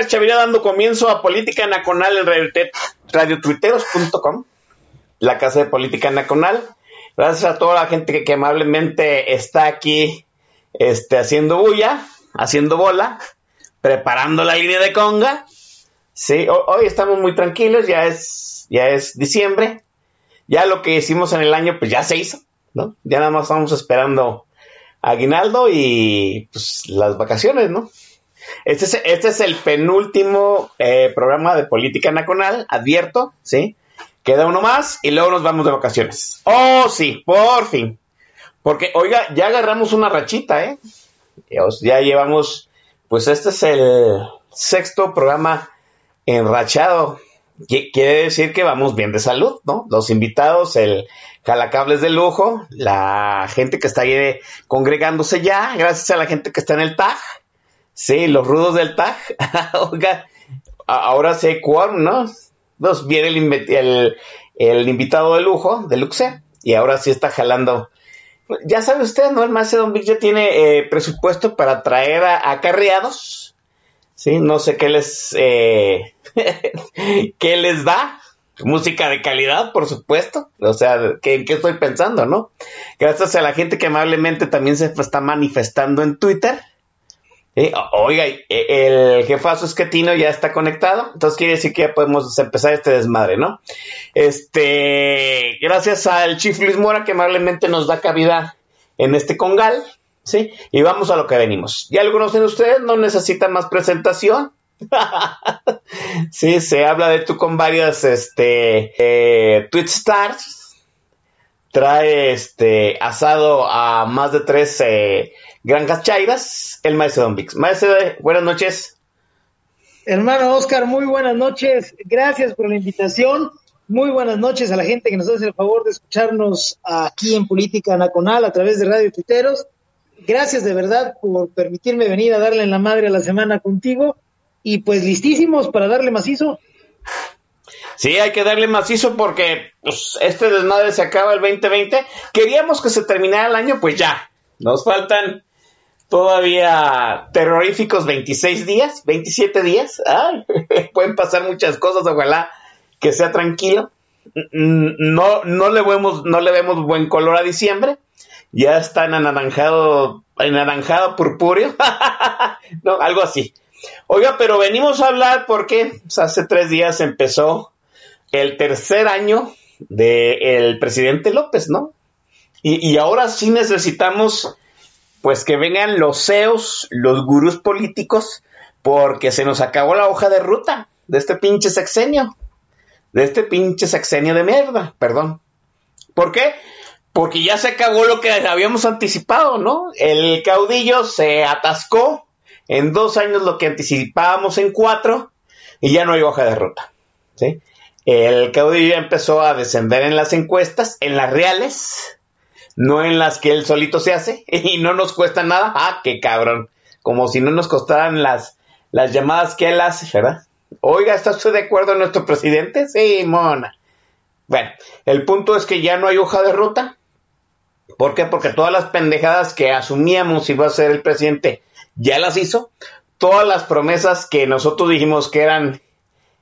Oscar Chavira dando comienzo a Política Nacional en radiotuiteros.com, la casa de Política Nacional. Gracias a toda la gente que, amablemente está aquí este, haciendo bulla, haciendo bola, preparando la línea de conga. Sí, ho- hoy estamos muy tranquilos, ya es, ya es diciembre. Ya lo que hicimos en el año, pues ya se hizo, ¿no? Ya nada más estamos esperando aguinaldo y pues las vacaciones, ¿no? Este es, este es el penúltimo eh, programa de política nacional, advierto, ¿sí? Queda uno más y luego nos vamos de vacaciones. Oh, sí, por fin. Porque, oiga, ya agarramos una rachita, ¿eh? Ya llevamos, pues este es el sexto programa enrachado. Qui- Quiere decir que vamos bien de salud, ¿no? Los invitados, el jalacables de lujo, la gente que está ahí eh, congregándose ya, gracias a la gente que está en el TAG, Sí, los rudos del TAG. Ahora sé quórum, ¿no? Nos viene el, inve- el, el invitado de lujo, de Luxe, y ahora sí está jalando. Ya sabe usted, ¿no? El Macedon Big ya tiene eh, presupuesto para traer a acarreados. Sí, no sé qué les, eh, qué les da. Música de calidad, por supuesto. O sea, ¿qué, qué estoy pensando, no? Gracias a la gente que amablemente también se está manifestando en Twitter. Oiga, eh, el jefazo esquetino ya está conectado, entonces quiere decir que ya podemos empezar este desmadre, ¿no? Este, gracias al Chief Luis Mora que amablemente nos da cabida en este congal, ¿sí? Y vamos a lo que venimos. Ya lo conocen ustedes, no necesita más presentación. sí, se habla de tú con varias, este, eh, tweet stars, trae este asado a más de tres eh, granjas chairas, el maestro Don Vix. Maestro, buenas noches. Hermano Oscar, muy buenas noches. Gracias por la invitación. Muy buenas noches a la gente que nos hace el favor de escucharnos aquí en Política Nacional a través de Radio Tuiteros. Gracias de verdad por permitirme venir a darle en la madre a la semana contigo. Y pues listísimos para darle macizo. Sí, hay que darle macizo porque pues, este desmadre se acaba el 2020. Queríamos que se terminara el año, pues ya. Nos faltan todavía terroríficos 26 días, 27 días. Ay, pueden pasar muchas cosas, ojalá que sea tranquilo. No, no le vemos, no le vemos buen color a diciembre. Ya está en anaranjado, anaranjado purpúreo. no, algo así. Oiga, pero venimos a hablar porque hace tres días empezó el tercer año del presidente López, ¿no? Y, y ahora sí necesitamos, pues, que vengan los CEOs, los gurús políticos, porque se nos acabó la hoja de ruta de este pinche sexenio. De este pinche sexenio de mierda, perdón. ¿Por qué? Porque ya se acabó lo que habíamos anticipado, ¿no? El caudillo se atascó en dos años lo que anticipábamos en cuatro y ya no hay hoja de ruta, ¿sí? El caudillo empezó a descender en las encuestas, en las reales, no en las que él solito se hace y no nos cuesta nada. Ah, qué cabrón. Como si no nos costaran las, las llamadas que él hace, ¿verdad? Oiga, ¿está usted de acuerdo en nuestro presidente? Sí, mona. Bueno, el punto es que ya no hay hoja de ruta. ¿Por qué? Porque todas las pendejadas que asumíamos iba a ser el presidente ya las hizo. Todas las promesas que nosotros dijimos que eran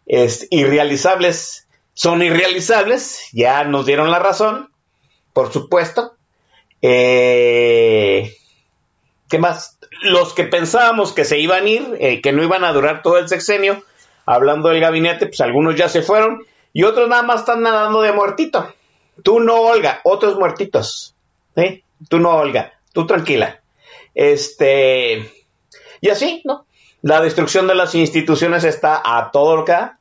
es, irrealizables son irrealizables. Ya nos dieron la razón, por supuesto. Eh, ¿Qué más? Los que pensábamos que se iban a ir, eh, que no iban a durar todo el sexenio, hablando del gabinete, pues algunos ya se fueron y otros nada más están nadando de muertito. Tú no, Olga, otros muertitos. ¿eh? Tú no, Olga, tú tranquila. Este, y así, ¿no? La destrucción de las instituciones está a todo lo que da.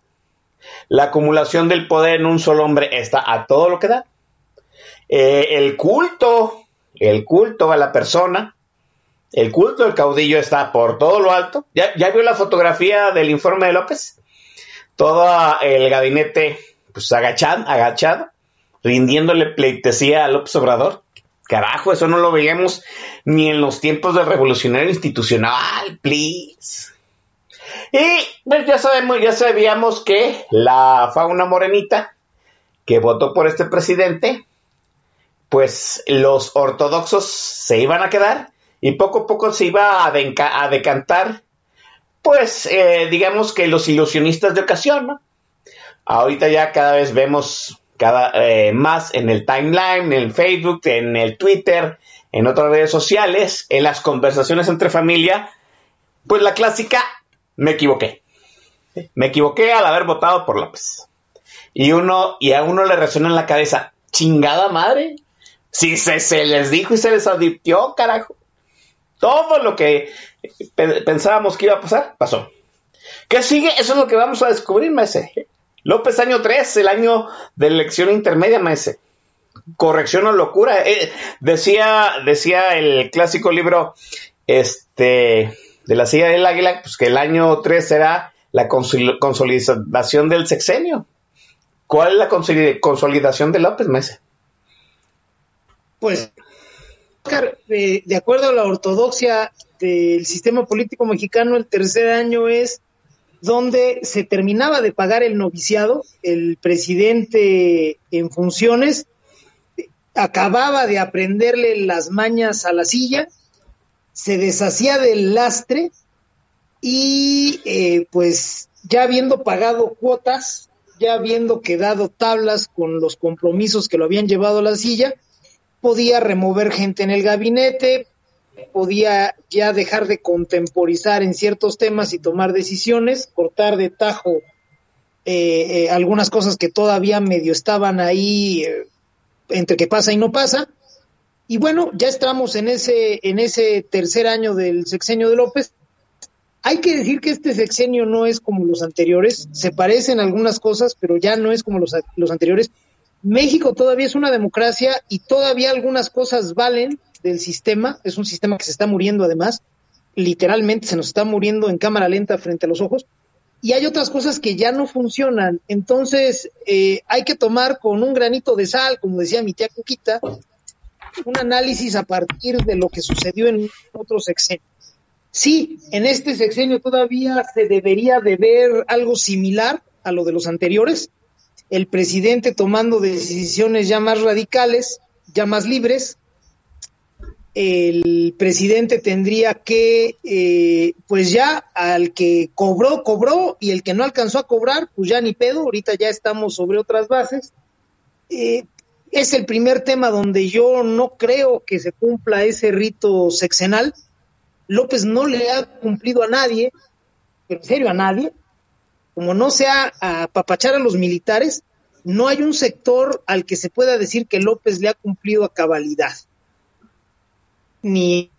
La acumulación del poder en un solo hombre está a todo lo que da. Eh, el culto, el culto a la persona, el culto del caudillo está por todo lo alto. ¿Ya, vio la fotografía del informe de López? Todo el gabinete pues agachado, agachado, rindiéndole pleitesía a López Obrador. Carajo, eso no lo veíamos ni en los tiempos del revolucionario institucional, please. Y pues ya sabemos, ya sabíamos que la fauna morenita que votó por este presidente, pues los ortodoxos se iban a quedar y poco a poco se iba a, decantar, pues eh, digamos que los ilusionistas de ocasión, ¿no? Ahorita ya cada vez vemos cada eh, más en el timeline, en el Facebook, en el Twitter, en otras redes sociales, en las conversaciones entre familia, pues la clásica, me equivoqué. Me equivoqué al haber votado por López. Y uno, y a uno le resuena en la cabeza, chingada madre. Si se, se les dijo y se les advirtió, carajo. Todo lo que pensábamos que iba a pasar, pasó. ¿Qué sigue? Eso es lo que vamos a descubrir, Mese. López año 3, el año de elección intermedia, Mese. Corrección o locura. Eh, decía, decía el clásico libro este, de la silla del águila, pues que el año 3 será la consolidación del sexenio. ¿Cuál es la consolidación de López, Mese? Pues eh, de acuerdo a la ortodoxia del sistema político mexicano, el tercer año es donde se terminaba de pagar el noviciado, el presidente en funciones acababa de aprenderle las mañas a la silla, se deshacía del lastre y eh, pues ya habiendo pagado cuotas, ya habiendo quedado tablas con los compromisos que lo habían llevado a la silla, podía remover gente en el gabinete, podía ya dejar de contemporizar en ciertos temas y tomar decisiones, cortar de tajo eh, eh, algunas cosas que todavía medio estaban ahí eh, entre que pasa y no pasa. Y bueno, ya estamos en ese, en ese tercer año del sexenio de López. Hay que decir que este sexenio no es como los anteriores, se parecen algunas cosas, pero ya no es como los, los anteriores. México todavía es una democracia y todavía algunas cosas valen del sistema. Es un sistema que se está muriendo además. Literalmente se nos está muriendo en cámara lenta frente a los ojos. Y hay otras cosas que ya no funcionan. Entonces eh, hay que tomar con un granito de sal, como decía mi tía Cuquita, un análisis a partir de lo que sucedió en otros sexenios. Sí, en este sexenio todavía se debería de ver algo similar a lo de los anteriores, el presidente tomando decisiones ya más radicales, ya más libres. El presidente tendría que, eh, pues ya al que cobró, cobró, y el que no alcanzó a cobrar, pues ya ni pedo, ahorita ya estamos sobre otras bases. Eh, es el primer tema donde yo no creo que se cumpla ese rito sexenal. López no le ha cumplido a nadie, en serio a nadie, como no sea a papachar a los militares, no hay un sector al que se pueda decir que López le ha cumplido a cabalidad. Ni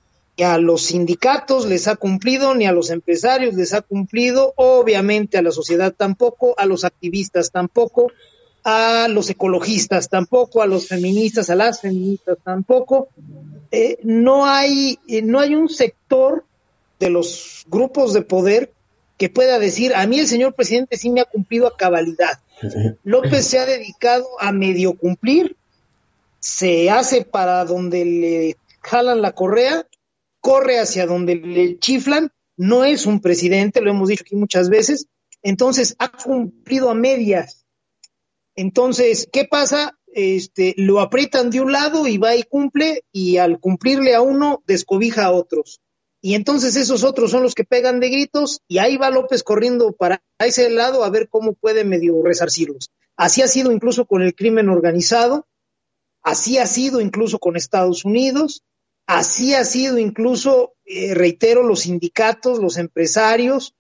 a los sindicatos les ha cumplido, ni a los empresarios les ha cumplido, obviamente a la sociedad tampoco, a los activistas tampoco, a los ecologistas tampoco, a los feministas, a las feministas tampoco. Eh, no, hay, eh, no hay un sector de los grupos de poder que pueda decir, a mí el señor presidente sí me ha cumplido a cabalidad. López se ha dedicado a medio cumplir, se hace para donde le jalan la correa, corre hacia donde le chiflan, no es un presidente, lo hemos dicho aquí muchas veces, entonces ha cumplido a medias. Entonces, ¿qué pasa? Este, lo aprietan de un lado y va y cumple, y al cumplirle a uno, descobija a otros y entonces esos otros son los que pegan de gritos y ahí va López corriendo para ese lado a ver cómo puede medio resarcirlos. Así ha sido incluso con el crimen organizado, así ha sido incluso con Estados Unidos, Así ha sido incluso, eh, reitero, los sindicatos, los empresarios,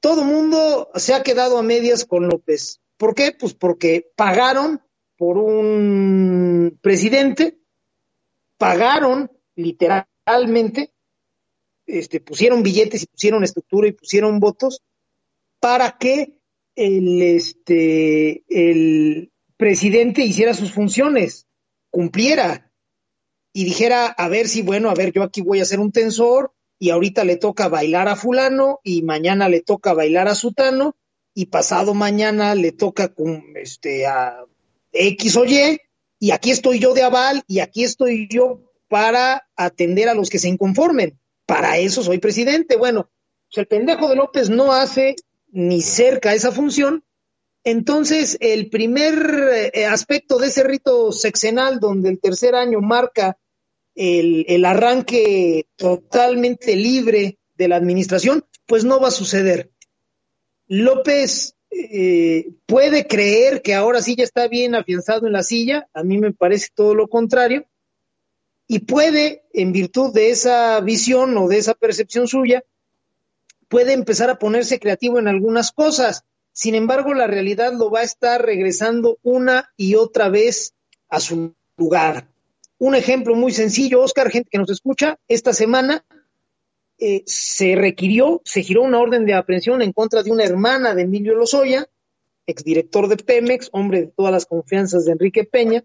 todo mundo se ha quedado a medias con López. ¿Por qué? Pues porque pagaron por un presidente, pagaron literalmente, este, pusieron billetes y pusieron estructura y pusieron votos para que el, este, el presidente hiciera sus funciones, cumpliera y dijera, a ver si, bueno, a ver, yo aquí voy a hacer un tensor y ahorita le toca bailar a fulano y mañana le toca bailar a sutano y pasado mañana le toca este, a X o Y y aquí estoy yo de aval y aquí estoy yo para atender a los que se inconformen. Para eso soy presidente. Bueno, pues el pendejo de López no hace ni cerca esa función. Entonces, el primer eh, aspecto de ese rito sexenal, donde el tercer año marca el, arranque totalmente libre de la administración, pues no va a suceder. López eh, puede creer que ahora sí ya está bien afianzado en la silla, a mí me parece todo lo contrario, y puede, en virtud de esa visión o de esa percepción suya, puede empezar a ponerse creativo en algunas cosas. Sin embargo, la realidad lo va a estar regresando una y otra vez a su lugar. Un ejemplo muy sencillo, Oscar, gente que nos escucha, esta semana eh, se requirió, se giró una orden de aprehensión en contra de una hermana de Emilio Lozoya, exdirector de Pemex, hombre de todas las confianzas de Enrique Peña,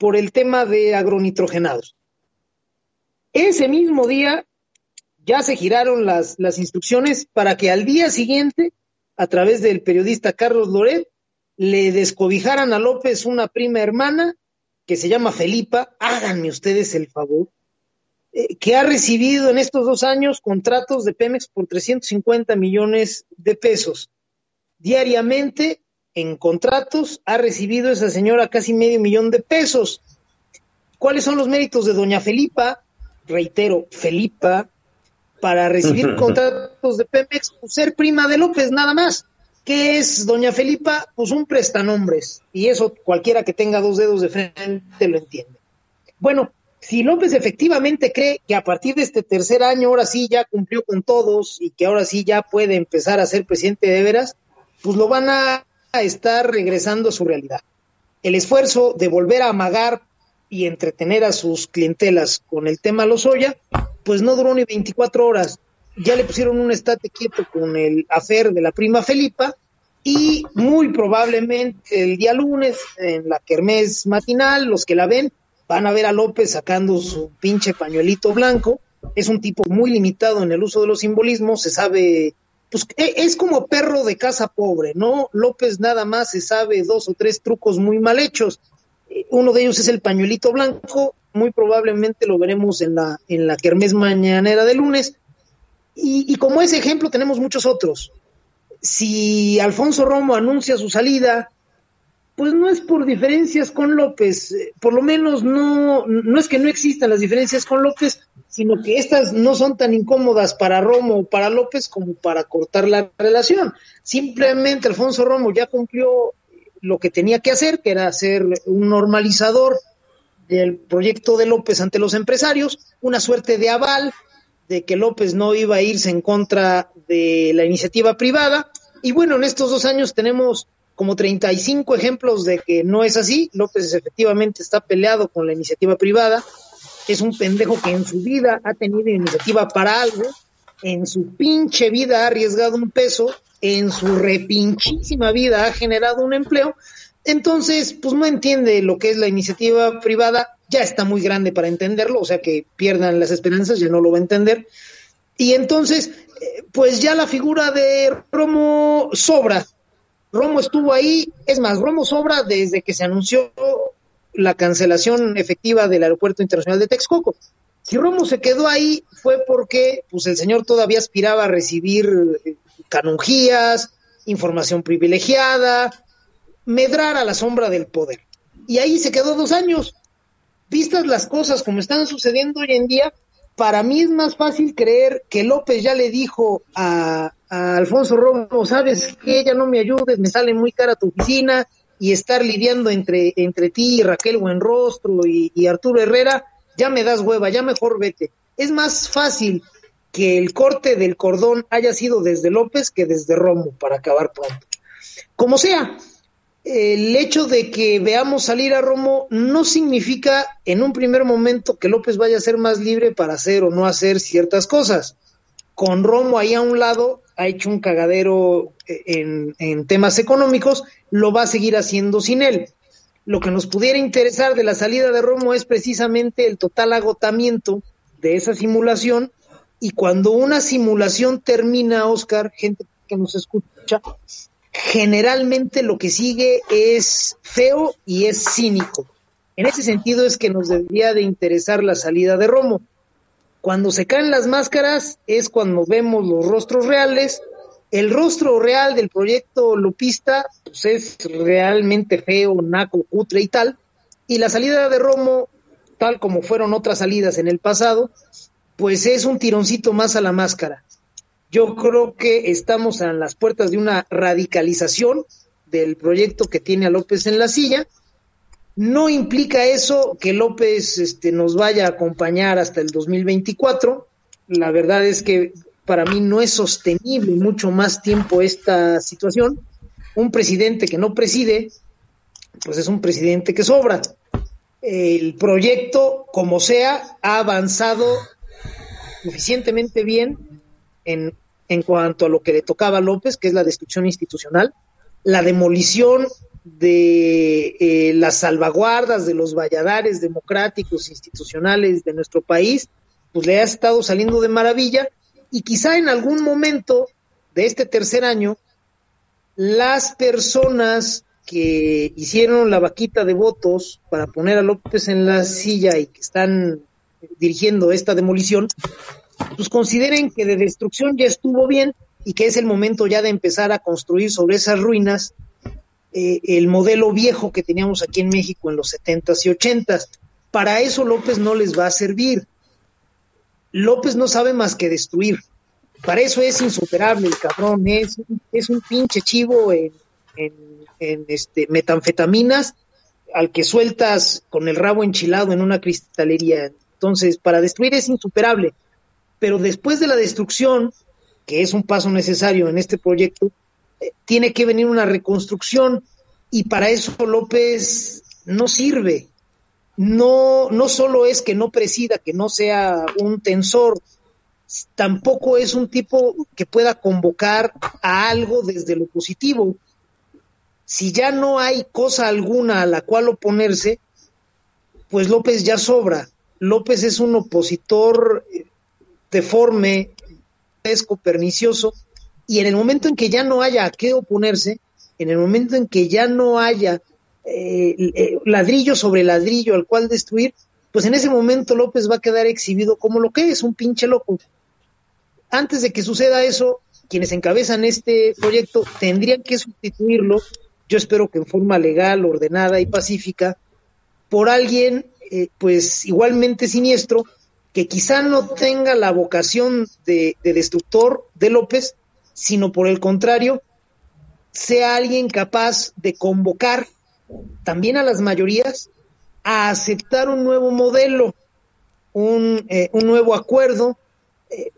por el tema de agronitrogenados. Ese mismo día ya se giraron las, las instrucciones para que al día siguiente, a través del periodista Carlos Loret, le descobijaran a López una prima hermana que se llama Felipa, háganme ustedes el favor, eh, que ha recibido en estos dos años contratos de Pemex por 350 millones de pesos. Diariamente, en contratos, ha recibido esa señora casi medio millón de pesos. ¿Cuáles son los méritos de doña Felipa? Reitero, Felipa, para recibir contratos de Pemex, pues ser prima de López, nada más. ¿Qué es doña Felipa? Pues un prestanombres. Y eso cualquiera que tenga dos dedos de frente lo entiende. Bueno, si López efectivamente cree que a partir de este tercer año ahora sí ya cumplió con todos y que ahora sí ya puede empezar a ser presidente de veras, pues lo van a estar regresando a su realidad. El esfuerzo de volver a amagar y entretener a sus clientelas con el tema Lozoya, pues no duró ni 24 horas. Ya le pusieron un estate quieto con el afer de la prima Felipa y muy probablemente el día lunes en la kermés matinal, los que la ven, van a ver a López sacando su pinche pañuelito blanco. Es un tipo muy limitado en el uso de los simbolismos, se sabe, pues e, es como perro de casa pobre, ¿no? López nada más se sabe dos o tres trucos muy mal hechos. Eh, uno de ellos es el pañuelito blanco, muy probablemente lo veremos en la, en la kermés mañanera de lunes. Y, y como ese ejemplo tenemos muchos otros. Si Alfonso Romo anuncia su salida, pues no es por diferencias con López, eh, por lo menos no, no es que no existan las diferencias con López, sino que estas no son tan incómodas para Romo o para López como para cortar la relación. Simplemente Alfonso Romo ya cumplió lo que tenía que hacer, que era ser un normalizador del proyecto de López ante los empresarios, una suerte de aval de que López no iba a irse en contra de la iniciativa privada. Y bueno, en estos dos años tenemos como 35 ejemplos de que no es así. López efectivamente está peleado con la iniciativa privada. Es un pendejo que en su vida ha tenido iniciativa para algo. En su pinche vida ha arriesgado un peso. En su repinchísima vida ha generado un empleo. Entonces, pues no entiende lo que es la iniciativa privada. Ya está muy grande para entenderlo. O sea que pierdan las esperanzas, ya no lo va a entender. Y entonces, eh, pues ya la figura de Romo sobra Romo estuvo ahí, es más, Romo sobra desde que se anunció la cancelación efectiva del Aeropuerto Internacional de Texcoco. Si Romo se quedó ahí fue porque pues el señor todavía aspiraba a recibir eh, canonjías, información privilegiada, medrar a la sombra del poder. Y ahí se quedó dos años. Vistas las cosas como están sucediendo hoy en día, para mí es más fácil creer que López ya le dijo a, Alfonso Romo, sabes que ella no me ayudes, me sale muy cara tu oficina y estar lidiando entre, entre ti, Raquel Buenrostro y, y Arturo Herrera, ya me das hueva, ya mejor vete. Es más fácil que el corte del cordón haya sido desde López que desde Romo para acabar pronto. Como sea, el hecho de que veamos salir a Romo no significa en un primer momento que López vaya a ser más libre para hacer o no hacer ciertas cosas. Con Romo ahí a un lado ha hecho un cagadero en, temas económicos, lo va a seguir haciendo sin él. Lo que nos pudiera interesar de la salida de Romo es precisamente el total agotamiento de esa simulación y cuando una simulación termina, Oscar, gente que nos escucha, generalmente lo que sigue es feo y es cínico. En ese sentido es que nos debería de interesar la salida de Romo. Cuando se caen las máscaras es cuando vemos los rostros reales. El rostro real del proyecto Lupista pues es realmente feo, naco, cutre y tal. Y la salida de Romo, tal como fueron otras salidas en el pasado, pues es un tironcito más a la máscara. Yo creo que estamos en las puertas de una radicalización del proyecto que tiene a López en la silla. No implica eso que López este, nos vaya a acompañar hasta el 2024. La verdad es que para mí no es sostenible mucho más tiempo esta situación. Un presidente que no preside, pues es un presidente que sobra. El proyecto, como sea, ha avanzado suficientemente bien en, en cuanto a lo que le tocaba a López, que es la destrucción institucional, la demolición de eh, las salvaguardas de los valladares democráticos institucionales de nuestro país, pues le ha estado saliendo de maravilla y quizá en algún momento de este tercer año las personas que hicieron la vaquita de votos para poner a López en la silla y que están dirigiendo esta demolición, pues consideren que de destrucción ya estuvo bien y que es el momento ya de empezar a construir sobre esas ruinas eh, el modelo viejo que teníamos aquí en México en los 70s y 80s. Para eso López no les va a servir. López no sabe más que destruir. Para eso es insuperable el cabrón, es, es un pinche chivo en, en, en este, metanfetaminas al que sueltas con el rabo enchilado en una cristalería. Entonces, para destruir es insuperable. Pero después de la destrucción, que es un paso necesario en este proyecto, eh, tiene que venir una reconstrucción y para eso López no sirve. No, no solo es que no presida, que no sea un tensor, tampoco es un tipo que pueda convocar a algo desde lo positivo. Si ya no hay cosa alguna a la cual oponerse, pues López ya sobra. López es un opositor eh, deforme, pesco, pernicioso, y en el momento en que ya no haya a qué oponerse, en el momento en que ya no haya eh, eh, ladrillo sobre ladrillo al cual destruir, pues en ese momento López va a quedar exhibido como lo que es, un pinche loco. Antes de que suceda eso, quienes encabezan este proyecto tendrían que sustituirlo, yo espero que en forma legal, ordenada y pacífica, por alguien eh, pues igualmente siniestro, que quizá no tenga la vocación de, de, destructor de López, sino por el contrario, sea alguien capaz de convocar también a las mayorías a aceptar un nuevo modelo, un, eh, nuevo acuerdo,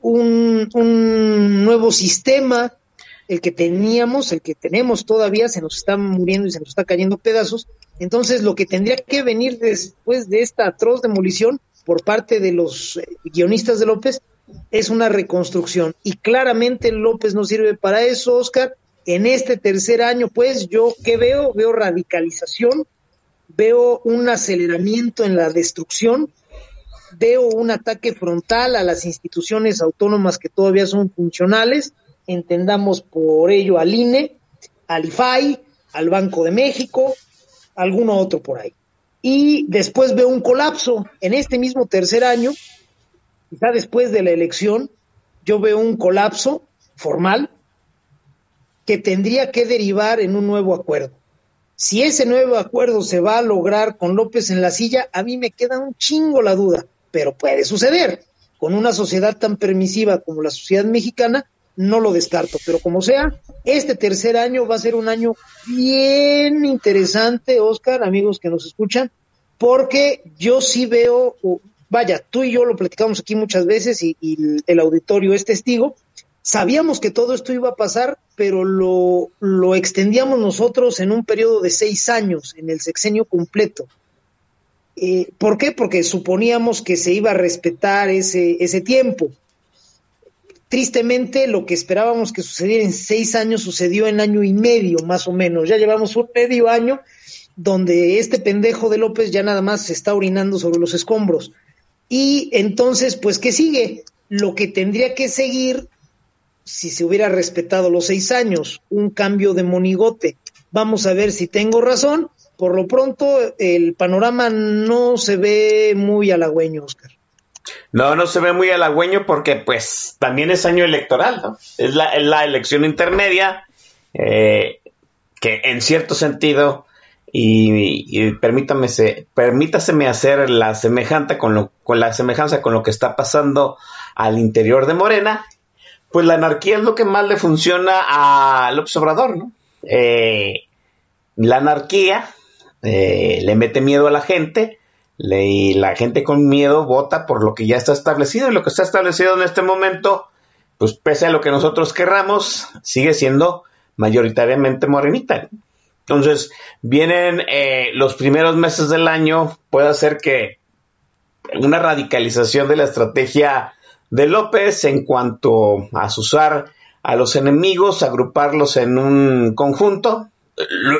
un, nuevo sistema, el que teníamos, el que tenemos todavía, se nos está muriendo y se nos está cayendo pedazos. Entonces, lo que tendría que venir después de esta atroz demolición por parte de los eh, guionistas de López es una reconstrucción. Y claramente López no sirve para eso, Oscar. En este tercer año, pues, yo qué veo? Veo radicalización, veo un aceleramiento en la destrucción, veo un ataque frontal a las instituciones autónomas que todavía son funcionales, entendamos por ello al INE, al IFAI, al Banco de México, alguno otro por ahí y después veo un colapso. En este mismo tercer año, quizá después de la elección, yo veo un colapso formal que tendría que derivar en un nuevo acuerdo. Si ese nuevo acuerdo se va a lograr con López en la silla, a mí me queda un chingo la duda, pero puede suceder. Con una sociedad tan permisiva como la sociedad mexicana, no lo descarto, pero como sea, este tercer año va a ser un año bien interesante, Oscar, amigos que nos escuchan, porque yo sí veo vaya, tú y yo lo platicamos aquí muchas veces y, el auditorio es testigo, sabíamos que todo esto iba a pasar, pero lo, lo extendíamos nosotros en un periodo de seis años, en el sexenio completo. Eh, ¿Por qué? Porque suponíamos que se iba a respetar ese, ese tiempo. Tristemente, lo que esperábamos que sucediera en seis años sucedió en año y medio, más o menos. Ya llevamos un medio año donde este pendejo de López ya nada más se está orinando sobre los escombros. Y entonces, pues, ¿qué sigue? Lo que tendría que seguir, si se hubiera respetado los seis años, un cambio de monigote. Vamos a ver si tengo razón. Por lo pronto, el panorama no se ve muy halagüeño, Oscar. No, no se ve muy halagüeño porque pues también es año electoral, ¿no? Es la, elección intermedia eh, que en cierto sentido, y, permítame, permítaseme hacer la semejante con, lo, con la semejanza con lo que está pasando al interior de Morena, pues la anarquía es lo que más le funciona al observador, ¿no? Eh, la anarquía eh, le mete miedo a la gente, y la gente con miedo vota por lo que ya está establecido y lo que está establecido en este momento, pues pese a lo que nosotros querramos, sigue siendo mayoritariamente morenita. Entonces, vienen eh, los primeros meses del año, puede ser que una radicalización de la estrategia de López en cuanto a usar a los enemigos, agruparlos en un conjunto,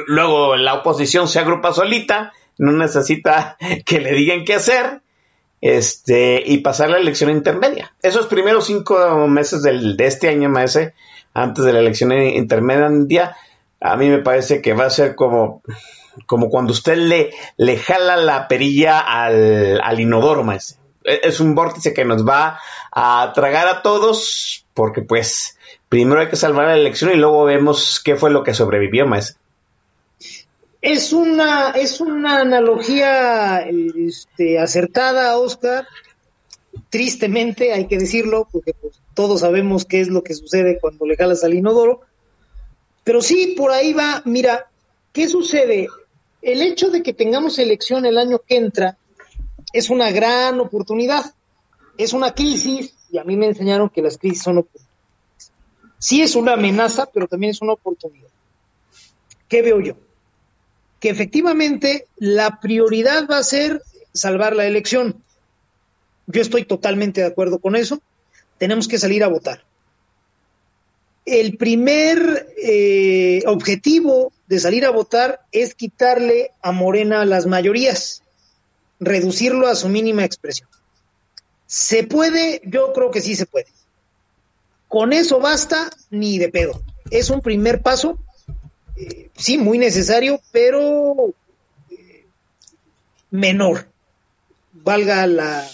luego la oposición se agrupa solita, no necesita que le digan qué hacer este, y pasar la elección intermedia. Esos primeros cinco meses del, de este año, maese, antes de la elección intermedia, a mí me parece que va a ser como, como cuando usted le, le jala la perilla al, al inodoro, maese. E, es un vórtice que nos va a tragar a todos, porque pues primero hay que salvar la elección y luego vemos qué fue lo que sobrevivió, maese. Es una, es una analogía este, acertada, Oscar. Tristemente, hay que decirlo, porque pues, todos sabemos qué es lo que sucede cuando le jalas al inodoro. Pero sí, por ahí va. Mira, ¿qué sucede? El hecho de que tengamos elección el año que entra es una gran oportunidad. Es una crisis, y a mí me enseñaron que las crisis son oportunidades. Sí es una amenaza, pero también es una oportunidad. ¿Qué veo yo? Que efectivamente la prioridad va a ser salvar la elección. Yo estoy totalmente de acuerdo con eso. Tenemos que salir a votar. El primer eh, objetivo de salir a votar es quitarle a Morena las mayorías, reducirlo a su mínima expresión. ¿Se puede? Yo creo que sí se puede. Con eso basta, ni de pedo. Es un primer paso sí, muy necesario, pero eh, menor, valga la,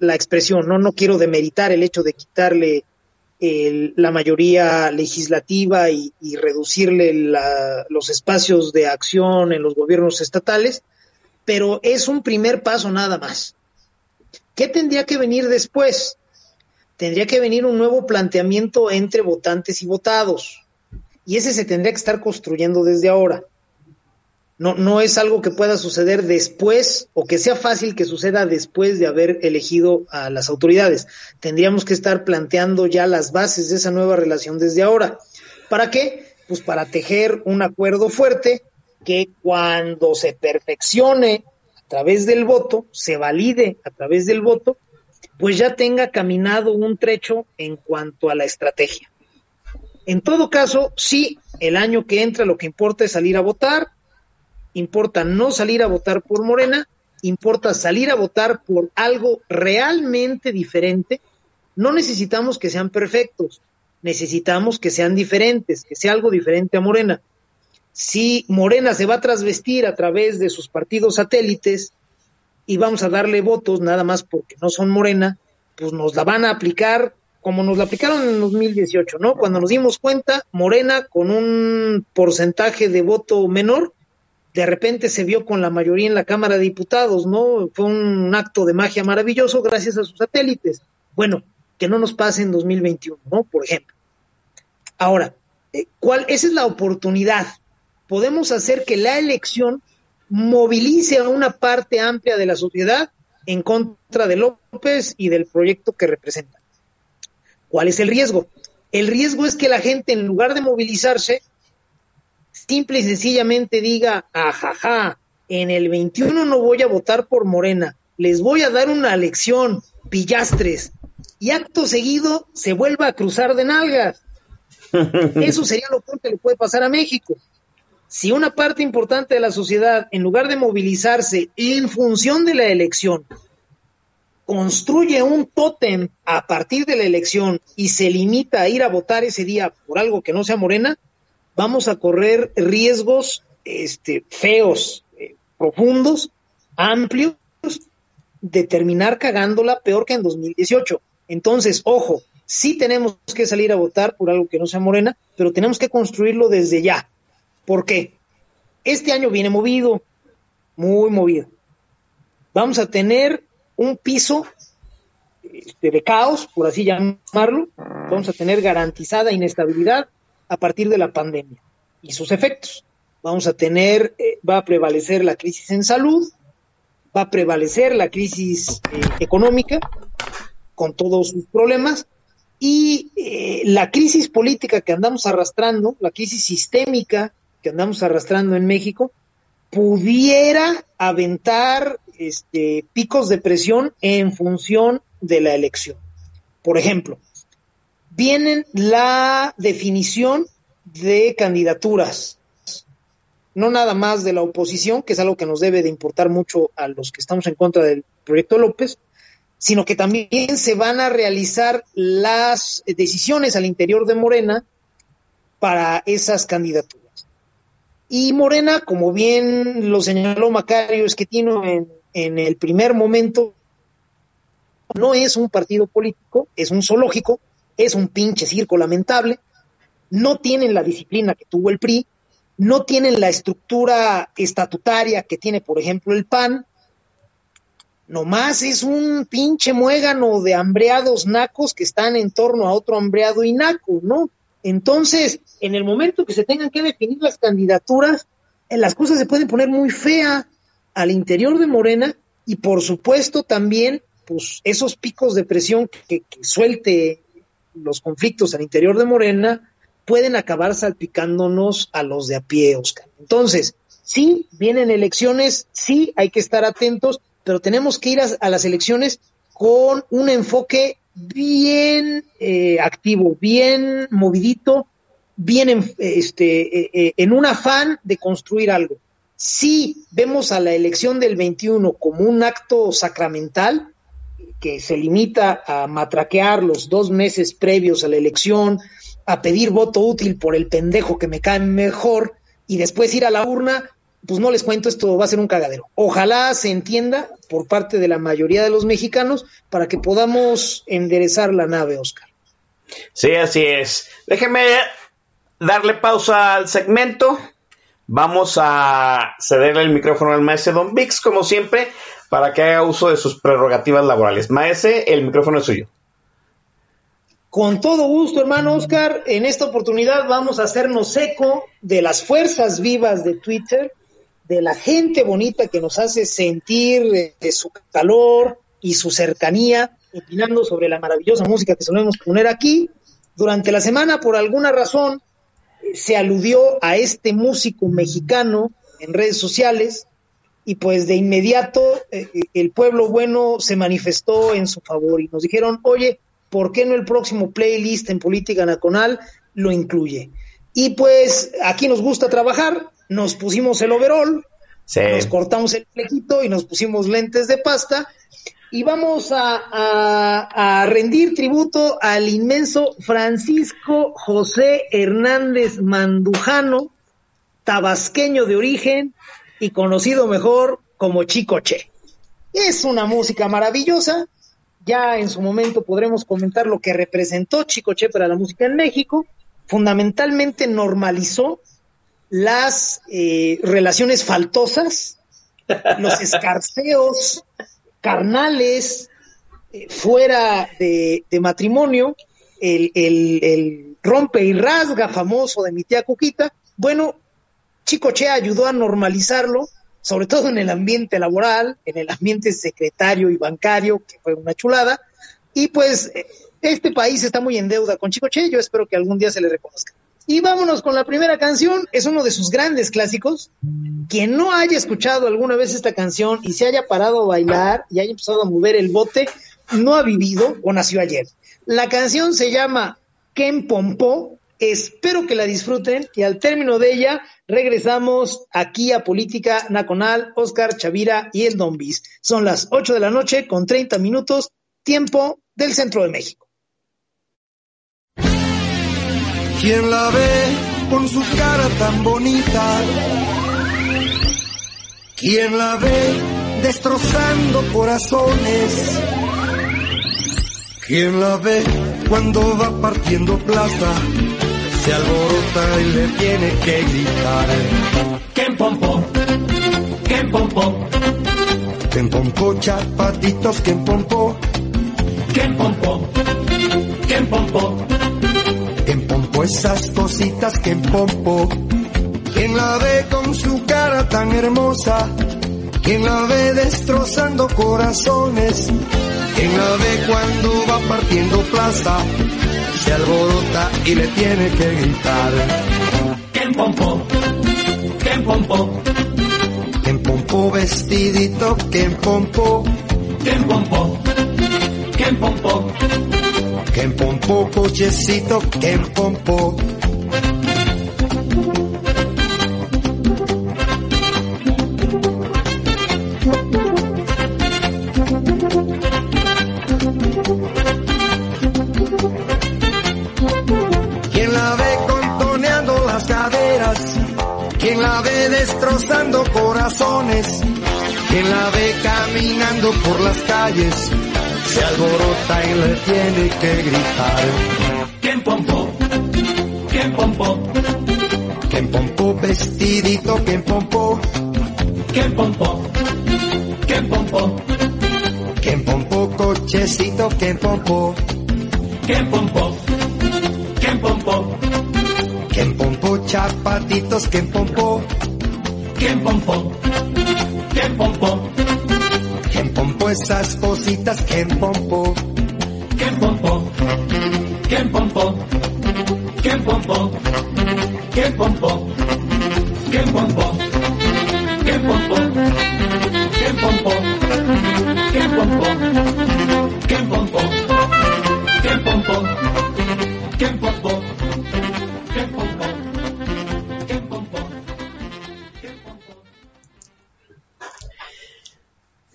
la, expresión, ¿no? No quiero demeritar el hecho de quitarle la mayoría legislativa y, reducirle los espacios de acción en los gobiernos estatales, pero es un primer paso nada más. ¿Qué tendría que venir después? Tendría que venir un nuevo planteamiento entre votantes y votados y ese se tendría que estar construyendo desde ahora. No, no es algo que pueda suceder después o que sea fácil que suceda después de haber elegido a las autoridades. Tendríamos que estar planteando ya las bases de esa nueva relación desde ahora. ¿Para qué? Pues para tejer un acuerdo fuerte que cuando se perfeccione a través del voto, se valide a través del voto, pues ya tenga caminado un trecho en cuanto a la estrategia. En todo caso, sí, el año que entra lo que importa es salir a votar, importa no salir a votar por Morena, importa salir a votar por algo realmente diferente. No necesitamos que sean perfectos, necesitamos que sean diferentes, que sea algo diferente a Morena. Si Morena se va a trasvestir a través de sus partidos satélites y vamos a darle votos nada más porque no son Morena, pues nos la van a aplicar como nos la aplicaron en 2018, ¿no? Cuando nos dimos cuenta, Morena, con un porcentaje de voto menor, de repente se vio con la mayoría en la Cámara de Diputados, ¿no? Fue un acto de magia maravilloso gracias a sus satélites. Bueno, que no nos pase en 2021, ¿no? Por ejemplo. Ahora, eh, ¿cuál? Esa es la oportunidad. Podemos hacer que la elección movilice a una parte amplia de la sociedad en contra de López y del proyecto que representa. ¿Cuál es el riesgo? El riesgo es que la gente, en lugar de movilizarse, simple y sencillamente diga, ajaja, en el 21 no voy a votar por Morena, les voy a dar una lección, pillastres, y acto seguido se vuelva a cruzar de nalgas. Eso sería lo que le puede pasar a México. Si una parte importante de la sociedad, en lugar de movilizarse en función de la elección, construye un tótem a partir de la elección y se limita a ir a votar ese día por algo que no sea morena, vamos a correr riesgos este, feos, eh, profundos, amplios, de terminar cagándola peor que en 2018. Entonces, ojo, sí tenemos que salir a votar por algo que no sea morena, pero tenemos que construirlo desde ya. ¿Por qué? Este año viene movido, muy movido. Vamos a tener un piso este, de caos, por así llamarlo. Vamos a tener garantizada inestabilidad a partir de la pandemia y sus efectos. Vamos a tener, eh, va a prevalecer la crisis en salud, va a prevalecer la crisis eh, económica con todos sus problemas y eh, la crisis política que andamos arrastrando, la crisis sistémica que andamos arrastrando en México, pudiera aventar este, picos de presión en función de la elección. Por ejemplo, vienen la definición de candidaturas, no nada más de la oposición, que es algo que nos debe de importar mucho a los que estamos en contra del proyecto López, sino que también se van a realizar las decisiones al interior de Morena para esas candidaturas. Y Morena, como bien lo señaló Macario Esquetino en, en el primer momento, no es un partido político, es un zoológico, es un pinche circo lamentable, no tienen la disciplina que tuvo el PRI, no tienen la estructura estatutaria que tiene, por ejemplo, el PAN, nomás es un pinche muégano de hambreados nacos que están en torno a otro hambreado y naco, ¿no? Entonces, en el momento que se tengan que definir las candidaturas, eh, las cosas se pueden poner muy fea al interior de Morena y por supuesto también pues esos picos de presión que, que suelte los conflictos al interior de Morena pueden acabar salpicándonos a los de a pie, Oscar. Entonces, sí, vienen elecciones, sí, hay que estar atentos, pero tenemos que ir a, las elecciones con un enfoque bien eh, activo, bien movidito, bien en, este, eh, eh, en un afán de construir algo. Si vemos a la elección del 21 como un acto sacramental, que se limita a matraquear los dos meses previos a la elección, a pedir voto útil por el pendejo que me cae mejor y después ir a la urna, pues no les cuento, esto va a ser un cagadero. Ojalá se entienda por parte de la mayoría de los mexicanos para que podamos enderezar la nave, Oscar. Sí, así es. Déjeme darle pausa al segmento. Vamos a cederle el micrófono al maestro Don Vix, como siempre, para que haga uso de sus prerrogativas laborales. Maese, el micrófono es suyo. Con todo gusto, hermano Oscar. En esta oportunidad vamos a hacernos eco de las fuerzas vivas de Twitter, de la gente bonita que nos hace sentir de, su calor y su cercanía, opinando sobre la maravillosa música que solemos poner aquí. Durante la semana, por alguna razón, se aludió a este músico mexicano en redes sociales y pues de inmediato eh, el pueblo bueno se manifestó en su favor y nos dijeron, oye, ¿por qué no el próximo playlist en Política Nacional lo incluye? Y pues aquí nos gusta trabajar, nos pusimos el overall, nos cortamos el flequito y nos pusimos lentes de pasta y vamos a, rendir tributo al inmenso Francisco José Hernández Mandujano, tabasqueño de origen y conocido mejor como Chico Che. Es una música maravillosa, ya en su momento podremos comentar lo que representó Chicoche para la música en México. Fundamentalmente normalizó las eh, relaciones faltosas, los escarceos carnales eh, fuera de, matrimonio, el, rompe y rasga famoso de mi tía Cuquita. Bueno, Chicoche ayudó a normalizarlo sobre todo en el ambiente laboral, en el ambiente secretario y bancario, que fue una chulada. Y pues eh, este país está muy en deuda con Chicoche, yo espero que algún día se le reconozca. Y vámonos con la primera canción, es uno de sus grandes clásicos. Quien no haya escuchado alguna vez esta canción y se haya parado a bailar y haya empezado a mover el bote, no ha vivido o nació ayer. La canción se llama Ken Pompo, espero que la disfruten y al término de ella regresamos aquí a Política Nacional, Oscar Chavira y el Don Bis. Son las 8 de la noche con 30 minutos, tiempo del centro de México. ¿Quién la ve con su cara tan bonita? ¿Quién la ve destrozando corazones? ¿Quién la ve cuando va partiendo plata? Se alborota y le tiene que gritar. ¿Quién pompo? ¿Quién pompo? ¿Quién pompo chapatitos? ¿Quién pompo? ¿Quién pompo? ¿Quién pompo? ¿Quién pompo esas cositas? ¿Quién pompo? ¿Quién la ve con su cara tan hermosa? ¿Quién la ve destrozando corazones? ¿Quién la ve cuando va partiendo plaza? Se alborota y le tiene que gritar. ¿Quién pompo? ¿Quién pompo? ¿Quién pompo vestidito? ¿Quién pompo? ¿Quién pompo? ¿Quién pompo? ¿Quién pompo cochecito? ¿Quién pompo? ¿Quién la ve contoneando las caderas? ¿Quién la ve destrozando corazones? ¿Quién la ve caminando por las calles? Se alborota y le tiene que gritar. ¿Quién pompo? ¿Quién pompo? ¿Quién pompo vestidito? ¿Quién pompo? ¿Quién pompo? ¿Quién pompo? ¿Quién pompo cochecito? ¿Quién pompo? ¿Quién pompo? ¿Quién pompo? ¿Quién pompo chapatitos? ¿Quién pompo? ¿Quién pompo? ¿Quién pompo? ¿Quién pompo esas cositas? ¿Quién pompo? ¿Quién pompo? ¿Quién pompo? ¿Quién pompo? ¿Quién pompo? ¿Quién pompo? ¿Quién pompo? ¿Quién pompo? ¿Quién pompo? ¿Quién pompo? ¿Quién pompo?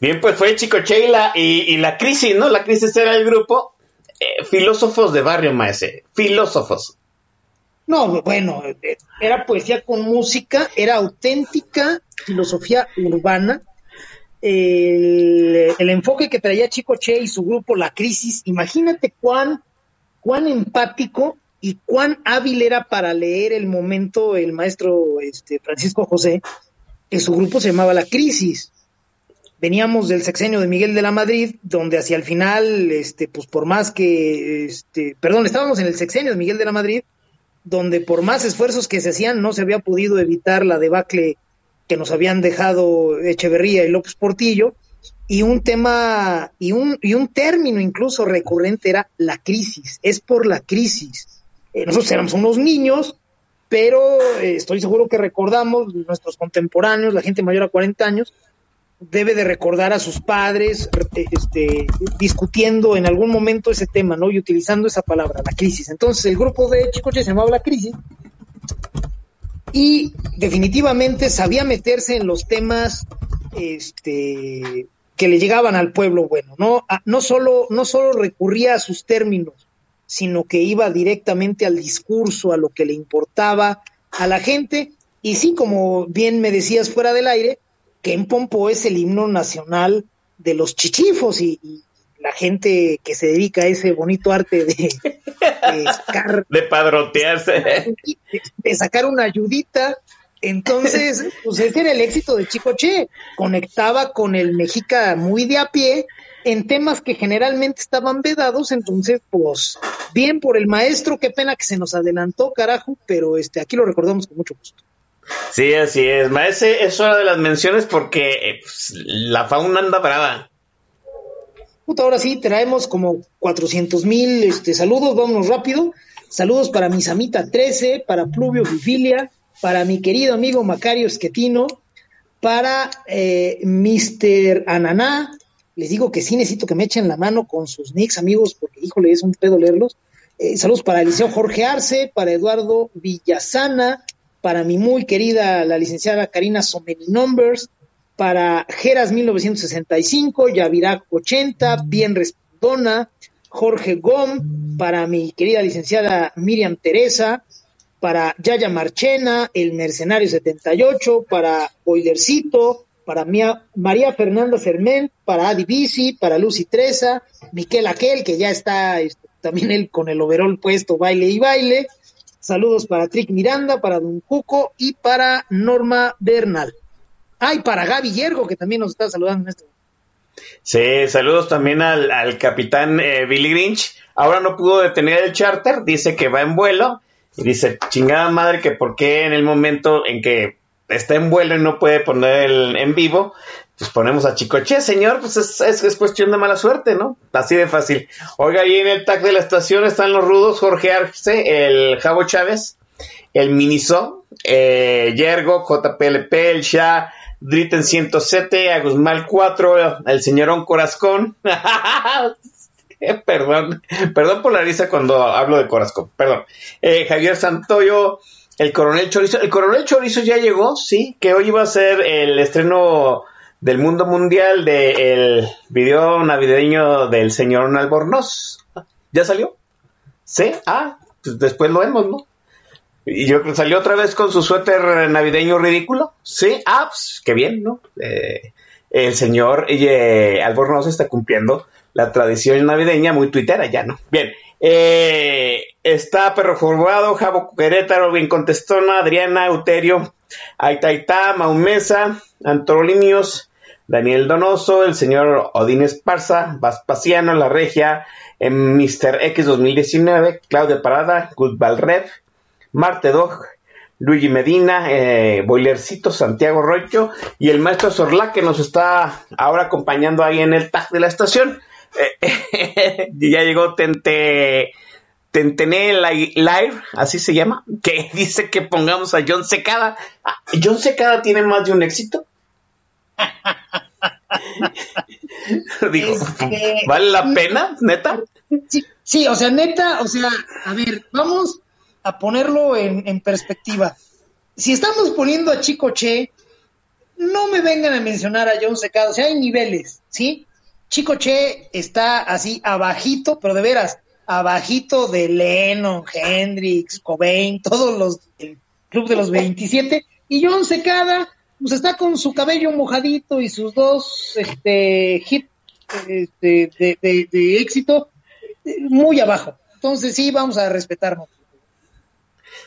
Bien, pues fue Chico Sheila y, y la crisis, ¿no? La crisis era el grupo. eh, filósofos de barrio, maese. Filósofos. No, bueno, eh, era poesía con música, era auténtica filosofía urbana. El, enfoque que traía Chico Che y su grupo, La Crisis, imagínate cuán, cuán empático y cuán hábil era para leer el momento el maestro este, Francisco José, que su grupo se llamaba La Crisis. Veníamos del sexenio de Miguel de la Madrid, donde hacia el final, este, pues por más que, este, perdón, estábamos en el sexenio de Miguel de la Madrid, donde por más esfuerzos que se hacían no se había podido evitar la debacle que nos habían dejado Echeverría y López Portillo, y un tema, y un, y un término incluso recurrente era la crisis, es por la crisis. Eh, nosotros éramos unos niños, pero eh, estoy seguro que recordamos, nuestros contemporáneos, la gente mayor a 40 años, debe de recordar a sus padres eh, este, discutiendo en algún momento ese tema, ¿no? Y utilizando esa palabra, la crisis. Entonces, el grupo de Chicoche se llamaba La Crisis y definitivamente sabía meterse en los temas este, que le llegaban al pueblo bueno, ¿no? A- no, solo, no solo recurría a sus términos, sino que iba directamente al discurso, a lo que le importaba a la gente. Y sí, como bien me decías fuera del aire, que en Pompo es el himno nacional de los chichifos y, y la gente que se dedica a ese bonito arte de, de sacar, De padrotearse. de sacar una ayudita. Entonces, pues ese era el éxito de Chicoche. Conectaba con el Mexica muy de a pie en temas que generalmente estaban vedados. Entonces, pues, bien por el maestro, qué pena que se nos adelantó, carajo, pero este, aquí lo recordamos con mucho gusto. Sí, así es. Maese, es hora de las menciones porque eh, pues, la fauna anda brava. Puta, ahora sí, traemos como 400 mil este, saludos, vámonos rápido. Saludos para mi Samita 13, para Pluvio Bifilia, para mi querido amigo Macario Esquetino, para eh, Mr. Ananá. Les digo que sí necesito que me echen la mano con sus nicks, amigos, porque híjole, es un pedo leerlos. Eh, saludos para Eliseo Jorge Arce, para Eduardo Villasana, para mi muy querida la licenciada Karina Someni Numbers, para Geras 1965, Yavirac 80, Bien Respondona, Jorge Gom, para mi querida licenciada Miriam Teresa, para Yaya Marchena, El Mercenario 78, para Boilercito, para María Fernanda Fermén, para Adi Bici, para Lucy Treza, Miquel Aquel, que ya está este, también él con el overol puesto, baile y baile. Saludos para Trick Miranda, para Don Cuco y para Norma Bernal. Ay, para Gaby Yergo, que también nos está saludando en este. Sí, saludos también al, al capitán eh, Billy Grinch. Ahora no pudo detener el charter, dice que va en vuelo. Y dice, chingada madre, que por qué en el momento en que está en vuelo y no puede poner el en vivo, pues ponemos a Chicoche, señor, pues es, es, es cuestión de mala suerte, ¿no? Así de fácil. Oiga, ahí en el tag de la estación están los rudos, Jorge Arce, el Javo Chávez, el Miniso, eh, Yergo, JPLP, el Shah, Dritten 107, Agusmal 4, el señorón Corazcón. perdón, perdón por la risa cuando hablo de Corazcón, perdón. Eh, Javier Santoyo, el coronel Chorizo. El coronel Chorizo ya llegó, sí, que hoy iba a ser el estreno del mundo mundial del video navideño del señor Albornoz. ¿Ya salió? Sí, ah, pues después lo vemos, ¿no? Y yo creo salió otra vez con su suéter navideño ridículo. Sí, ah, pues qué bien, ¿no? Eh, el señor eh, Albornoz está cumpliendo la tradición navideña muy tuitera ya, ¿no? Bien, eh, está Perro Formado, Javo Querétaro, Bien Contestona, Adriana, Euterio, Aitaitá, Maumesa, Antorolinios, Daniel Donoso, el señor Odín Esparza, Vaspasiano, La Regia, en Mr. X 2019, Claudia Parada, Goodball Red, Marte Dog, Luigi Medina, eh, Boilercito, Santiago Rocho y el maestro Sorla que nos está ahora acompañando ahí en el tag de la estación. Eh, ya llegó Tente, Tentené Li- Live, así se llama, que dice que pongamos a John Secada. Ah, ¿John Secada tiene más de un éxito? Digo, Este, ¿vale la pena, neta? Sí, sí, o sea, neta, o sea, a ver, vamos a ponerlo en, en perspectiva. Si estamos poniendo a Chico Che, no me vengan a mencionar a John Secado, o sea, hay niveles, ¿sí? Chico Che está así abajito, pero de veras, abajito de Lennon, Hendrix, Cobain, todos los del club de los 27, y John Secada, pues está con su cabello mojadito y sus dos este, hits este, de, éxito muy abajo. Entonces sí, vamos a respetarnos.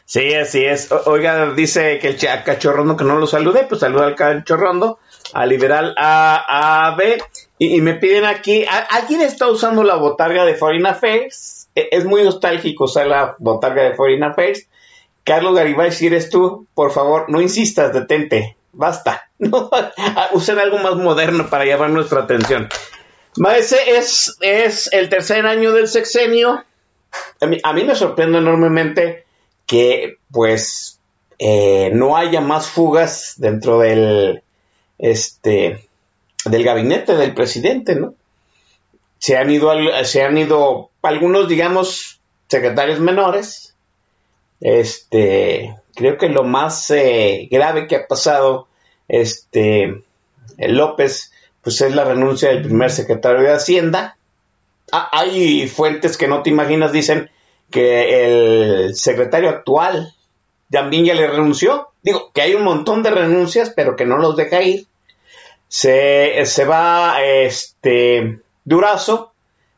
Sí, así es. Oiga, dice que el cachorrondo que no lo salude, pues saluda al cachorrondo, a liberal A, A B, y, me piden aquí, ¿a- ¿alguien está usando la botarga de Foreign Affairs? E- Es muy nostálgico usar la botarga de Foreign Affairs. Carlos Garibay, si eres tú, por favor, no insistas, detente, basta. Usen algo más moderno para llamar nuestra atención. Maese es, es el tercer año del sexenio. A mí, a mí me sorprende enormemente que pues eh, no haya más fugas dentro del este del gabinete del presidente, ¿no? Se han ido se han ido algunos digamos secretarios menores. Este creo que lo más eh, grave que ha pasado este López pues es la renuncia del primer secretario de Hacienda. Hay fuentes que no te imaginas dicen que el secretario actual también ya le renunció. Digo, que hay un montón de renuncias, pero que no los deja ir. Se, se va este Durazo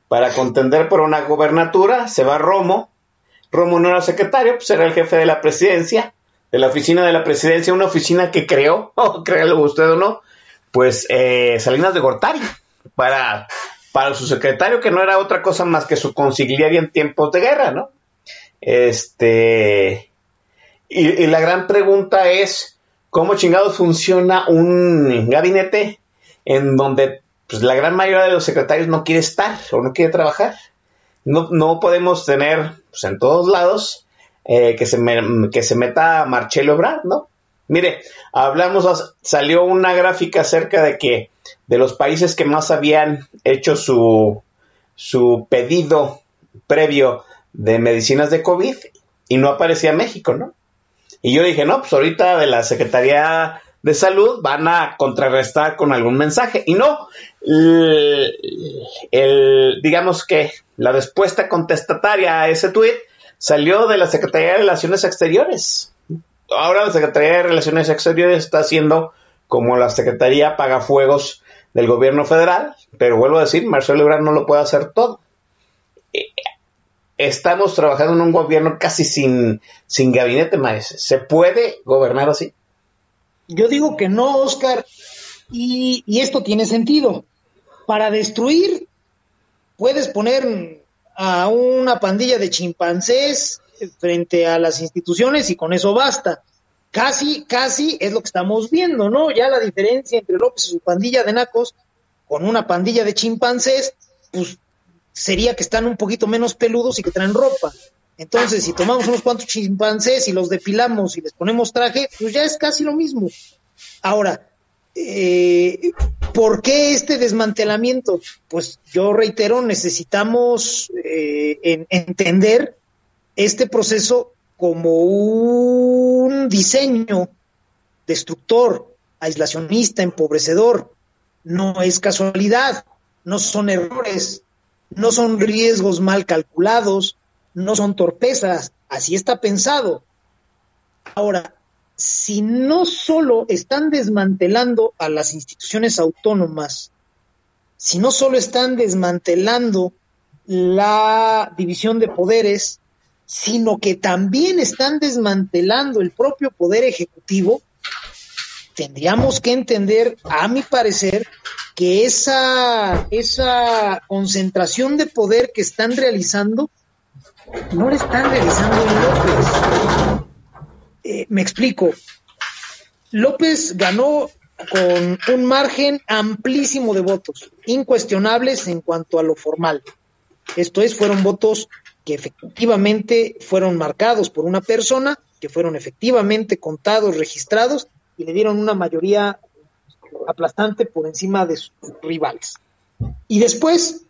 para contender por una gobernatura, se va Romo. Romo no era secretario, pues era el jefe de la presidencia, de la oficina de la presidencia, una oficina que creó, créalo usted o no, pues eh, Salinas de Gortari, para, para su secretario, que no era otra cosa más que su consigliere en tiempos de guerra, ¿no? Este. Y la gran pregunta es: cómo chingados funciona un gabinete en donde pues, la gran mayoría de los secretarios no quiere estar o no quiere trabajar. No, no podemos tener pues, en todos lados eh, que, se me- que se meta Marcelo Ebrard, ¿no? Mire, hablamos, salió una gráfica acerca de que de los países que más habían hecho su, su pedido previo de medicinas de COVID y no aparecía México, ¿no? Y yo dije, no, pues ahorita de la Secretaría de Salud van a contrarrestar con algún mensaje. Y no, el, digamos que la respuesta contestataria a ese tuit salió de la Secretaría de Relaciones Exteriores. Ahora la Secretaría de Relaciones Exteriores está haciendo como la Secretaría Pagafuegos del gobierno federal, pero vuelvo a decir, Marcelo Ebrard no lo puede hacer todo. Estamos trabajando en un gobierno casi sin, sin gabinete, maestro. ¿Se puede gobernar así? Yo digo que no, Oscar, y, y esto tiene sentido. Para destruir, puedes poner a una pandilla de chimpancés frente a las instituciones y con eso basta. Casi, casi es lo que estamos viendo, ¿no? Ya la diferencia entre López y su pandilla de nacos con una pandilla de chimpancés, pues sería que están un poquito menos peludos y que traen ropa. Entonces, si tomamos unos cuantos chimpancés y los depilamos y les ponemos traje, pues ya es casi lo mismo. Ahora, eh, ¿por qué este desmantelamiento? Pues yo reitero, necesitamos eh, en- entender este proceso como un diseño destructor, aislacionista, empobrecedor. No es casualidad, no son errores, no son riesgos mal calculados, no son torpezas, así está pensado. Ahora, si no solo están desmantelando a las instituciones autónomas, si no solo están desmantelando la división de poderes, sino que también están desmantelando el propio poder ejecutivo, tendríamos que entender, a mi parecer, que esa, esa concentración de poder que están realizando, no la están realizando López. Eh, me explico. López ganó con un margen amplísimo de votos, incuestionables en cuanto a lo formal. Esto es, fueron votos que efectivamente fueron marcados por una persona, que fueron efectivamente contados, registrados y le dieron una mayoría aplastante por encima de sus rivales. Y después,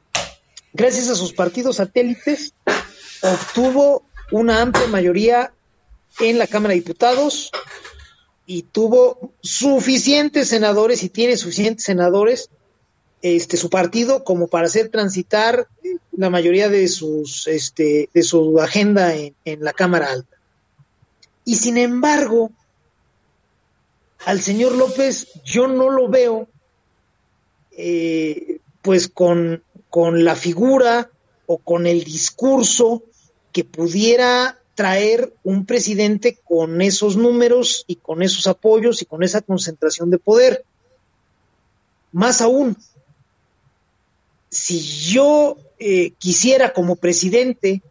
gracias a sus partidos satélites, obtuvo una amplia mayoría en la Cámara de Diputados y tuvo suficientes senadores y tiene suficientes senadores este su partido como para hacer transitar la mayoría de sus este de su agenda en, en la Cámara Alta. Y sin embargo, al señor López yo no lo veo eh, pues con, con la figura o con el discurso que pudiera traer un presidente con esos números y con esos apoyos y con esa concentración de poder. Más aún, si yo eh, quisiera como presidente,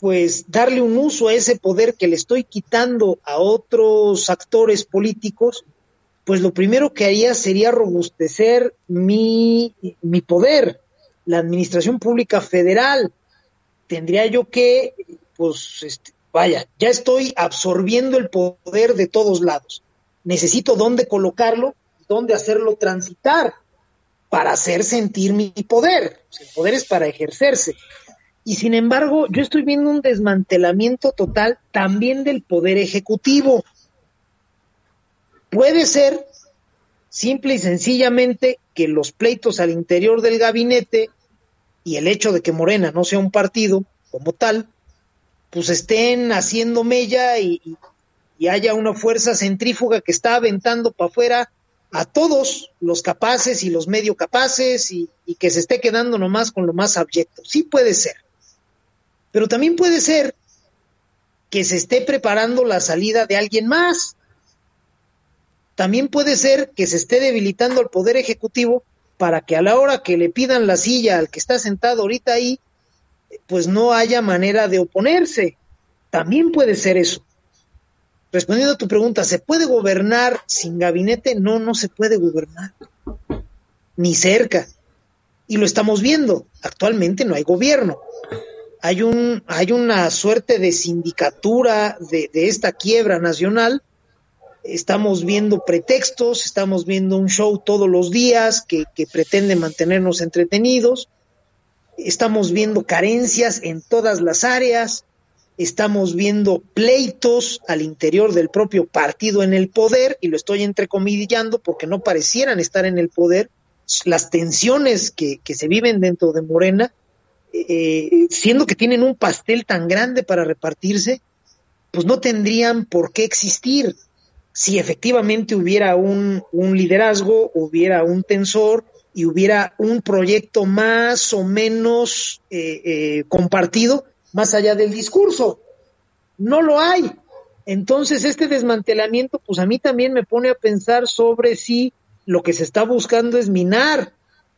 pues darle un uso a ese poder que le estoy quitando a otros actores políticos, pues lo primero que haría sería robustecer mi, mi poder, la administración pública federal. Tendría yo que, pues, este, vaya, ya estoy absorbiendo el poder de todos lados. Necesito dónde colocarlo, dónde hacerlo transitar para hacer sentir mi poder. El poder es para ejercerse. Y sin embargo, yo estoy viendo un desmantelamiento total también del poder ejecutivo. Puede ser simple y sencillamente que los pleitos al interior del gabinete y el hecho de que Morena no sea un partido como tal, pues estén haciendo mella y, haya una fuerza centrífuga que está aventando para afuera a todos los capaces y los medio capaces y, y, que se esté quedando nomás con lo más abyecto. Sí puede ser. Pero también puede ser que se esté preparando la salida de alguien más. También puede ser que se esté debilitando el poder ejecutivo para que a la hora que le pidan la silla al que está sentado ahorita ahí, pues no haya manera de oponerse. También puede ser eso. respondiendo a tu pregunta, ¿se puede gobernar sin gabinete? No, no se puede gobernar, ni cerca. Y lo estamos viendo. Actualmente no hay gobierno. Hay, un, hay una suerte de sindicatura de, esta quiebra nacional. Estamos viendo pretextos, estamos viendo un show todos los días que, pretende mantenernos entretenidos. Estamos viendo carencias en todas las áreas estamos viendo pleitos al interior del propio partido en el poder, y lo estoy entrecomillando porque no parecieran estar en el poder, las tensiones que se viven dentro de Morena, eh, siendo que tienen un pastel tan grande para repartirse, pues no tendrían por qué existir si efectivamente hubiera un, un liderazgo, hubiera un tensor y hubiera un proyecto más o menos eh, eh, compartido más allá del discurso. No lo hay. Entonces, este desmantelamiento, pues a mí también me pone a pensar sobre si lo que se está buscando es minar,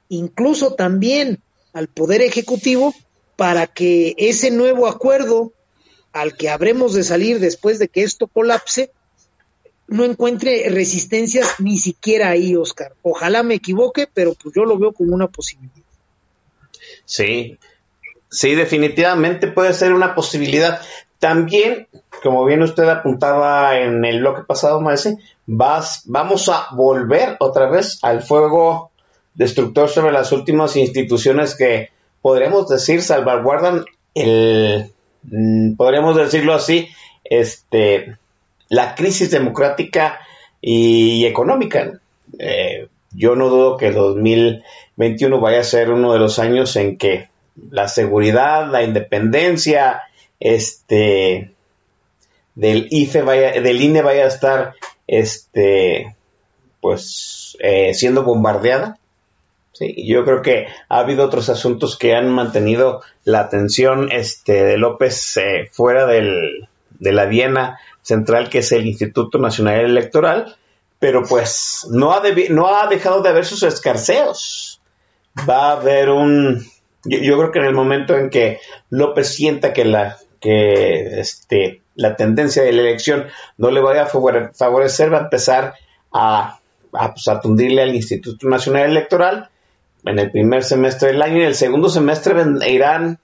incluso también al Poder Ejecutivo, para que ese nuevo acuerdo al que habremos de salir después de que esto colapse, no encuentre resistencias ni siquiera ahí, Oscar. Ojalá me equivoque, pero pues yo lo veo como una posibilidad. Sí, Sí, definitivamente puede ser una posibilidad. También, como bien usted apuntaba en el bloque pasado, Maese, vas, vamos a volver otra vez al fuego destructor sobre las últimas instituciones que podríamos decir salvaguardan el, mm, podríamos decirlo así, este, la crisis democrática y económica. Eh, yo no dudo que 2021 vaya a ser uno de los años en que la seguridad, la independencia, este, del IFE vaya, del INE vaya a estar, este, pues, eh, siendo bombardeada. Sí, yo creo que ha habido otros asuntos que han mantenido la atención, este, de López eh, fuera del, de la Viena central, que es el Instituto Nacional Electoral, pero pues no ha, no ha dejado de haber sus escarceos. Va a haber un, yo, creo que en el momento en que López sienta que la que este la tendencia de la elección no le vaya a favorecer, va a empezar a, a, pues, a tundirle al Instituto Nacional Electoral en el primer semestre del año y el segundo semestre irán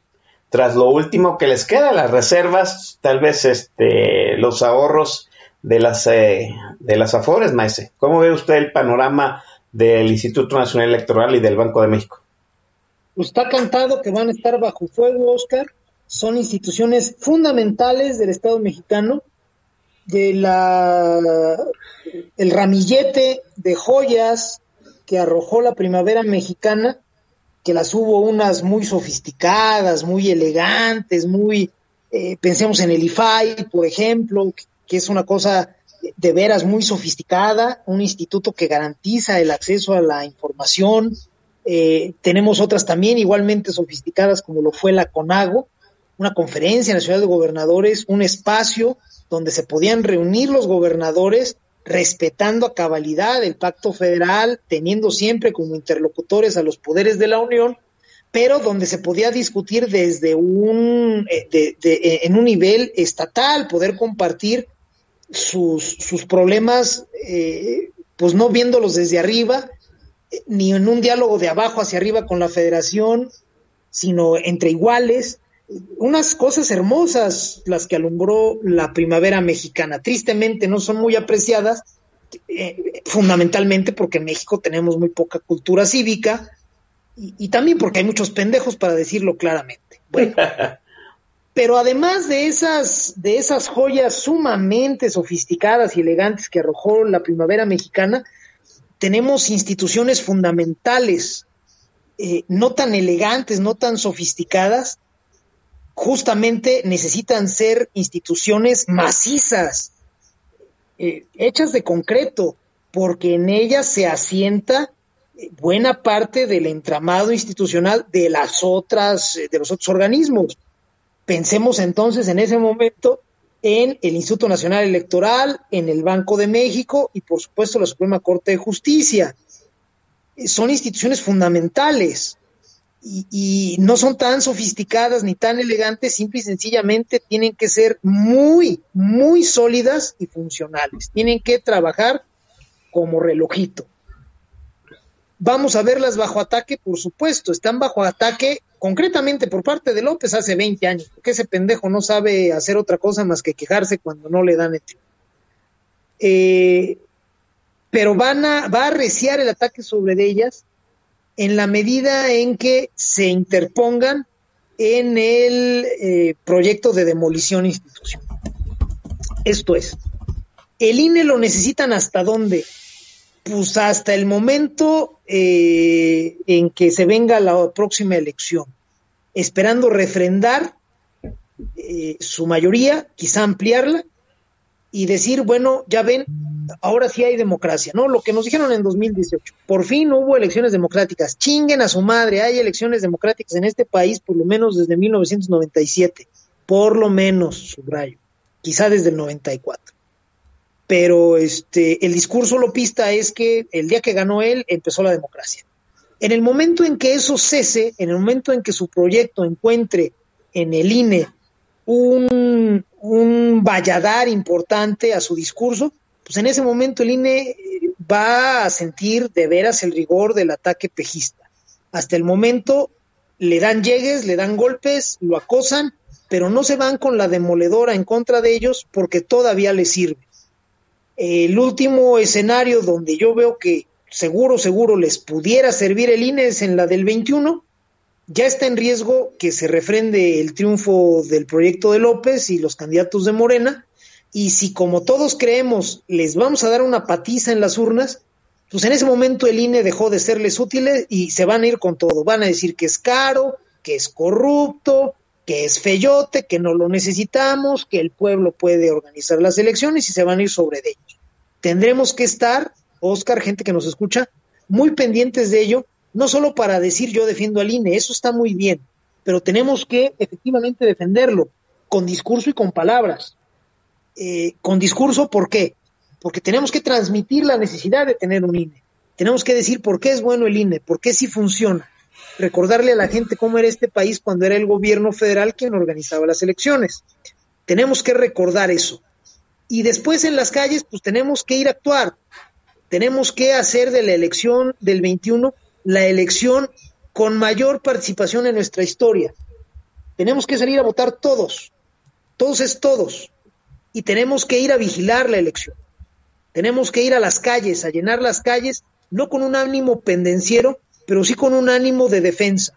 tras lo último que les queda, las reservas, tal vez este los ahorros de las eh, de las afores, maese. ¿Cómo ve usted el panorama del Instituto Nacional Electoral y del Banco de México? Pues está cantado que van a estar bajo fuego, Oscar. Son instituciones fundamentales del Estado mexicano, de la el ramillete de joyas que arrojó la primavera mexicana, que las hubo unas muy sofisticadas, muy elegantes, muy eh, pensemos en el IFAI, por ejemplo, que es una cosa de veras muy sofisticada, un instituto que garantiza el acceso a la información, eh, tenemos otras también igualmente sofisticadas como lo fue la CONAGO, una conferencia nacional de gobernadores, un espacio donde se podían reunir los gobernadores respetando a cabalidad el pacto federal, teniendo siempre como interlocutores a los poderes de la Unión, pero donde se podía discutir desde un, eh, eh, en un nivel estatal, poder compartir sus, sus problemas, pues no viéndolos desde arriba, ni en un diálogo de abajo hacia arriba con la federación, sino entre iguales. Unas cosas hermosas las que alumbró la primavera mexicana. Tristemente no son muy apreciadas, eh, fundamentalmente porque en México tenemos muy poca cultura cívica y, y, también porque hay muchos pendejos para decirlo claramente. Bueno, pero además de esas, de esas joyas sumamente sofisticadas y elegantes que arrojó la primavera mexicana, tenemos instituciones fundamentales, eh, no tan elegantes, no tan sofisticadas, justamente necesitan ser instituciones macizas, eh, hechas de concreto, porque en ellas se asienta eh, buena parte del entramado institucional de las otras, de los otros organismos. Pensemos entonces en ese momento en el Instituto Nacional Electoral, en el Banco de México y por supuesto la Suprema Corte de Justicia. Son instituciones fundamentales y, no son tan sofisticadas ni tan elegantes, simple y sencillamente tienen que ser muy, muy sólidas y funcionales. Tienen que trabajar como relojito. Vamos a verlas bajo ataque, por supuesto, están bajo ataque concretamente por parte de López hace 20 años, porque ese pendejo no sabe hacer otra cosa más que quejarse cuando no le dan el eh, pero van a, va a arreciar el ataque sobre ellas en la medida en que se interpongan en el eh, proyecto de demolición institucional. Esto es, el INE lo necesitan hasta dónde? Pues hasta el momento eh, en que se venga la próxima elección, esperando refrendar eh, su mayoría, quizá ampliarla y decir, bueno, ya ven, ahora sí hay democracia, ¿no? Lo que nos dijeron en 2018, por fin hubo elecciones democráticas, chinguen a su madre, hay elecciones democráticas en este país por lo menos desde 1997, por lo menos, subrayo, quizá desde el 94. Pero este, el discurso lopista es que el día que ganó él empezó la democracia. En el momento en que eso cese, en el momento en que su proyecto encuentre en el INE un, un valladar importante a su discurso, pues en ese momento el INE va a sentir de veras el rigor del ataque pejista. Hasta el momento le dan llegues, le dan golpes, lo acosan, pero no se van con la demoledora en contra de ellos porque todavía les sirve. El último escenario donde yo veo que seguro, seguro les pudiera servir el INE es en la del 21, ya está en riesgo que se refrende el triunfo del proyecto de López y los candidatos de Morena, y si como todos creemos les vamos a dar una patiza en las urnas, pues en ese momento el INE dejó de serles útiles y se van a ir con todo, van a decir que es caro, que es corrupto, que es feyote, que no lo necesitamos, que el pueblo puede organizar las elecciones y se van a ir sobre ellos. Tendremos que estar, Oscar, gente que nos escucha, muy pendientes de ello no solo para decir yo defiendo al INE, eso está muy bien, pero tenemos que efectivamente defenderlo con discurso y con palabras. Eh, con discurso, ¿por qué? Porque tenemos que transmitir la necesidad de tener un INE. Tenemos que decir por qué es bueno el INE, por qué sí funciona. Recordarle a la gente cómo era este país cuando era el gobierno federal quien organizaba las elecciones. Tenemos que recordar eso. Y después en las calles, pues tenemos que ir a actuar. Tenemos que hacer de la elección del 21 la elección con mayor participación en nuestra historia. Tenemos que salir a votar todos, todos es todos, y tenemos que ir a vigilar la elección. Tenemos que ir a las calles, a llenar las calles, no con un ánimo pendenciero, pero sí con un ánimo de defensa.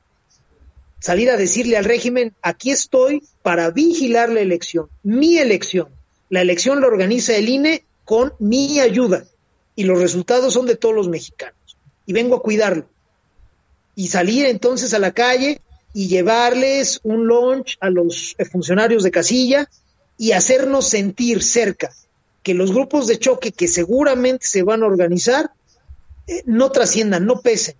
Salir a decirle al régimen, aquí estoy para vigilar la elección, mi elección. La elección la organiza el INE con mi ayuda y los resultados son de todos los mexicanos. Y vengo a cuidarlo y salir entonces a la calle y llevarles un lunch a los funcionarios de casilla y hacernos sentir cerca que los grupos de choque que seguramente se van a organizar eh, no trasciendan, no pesen.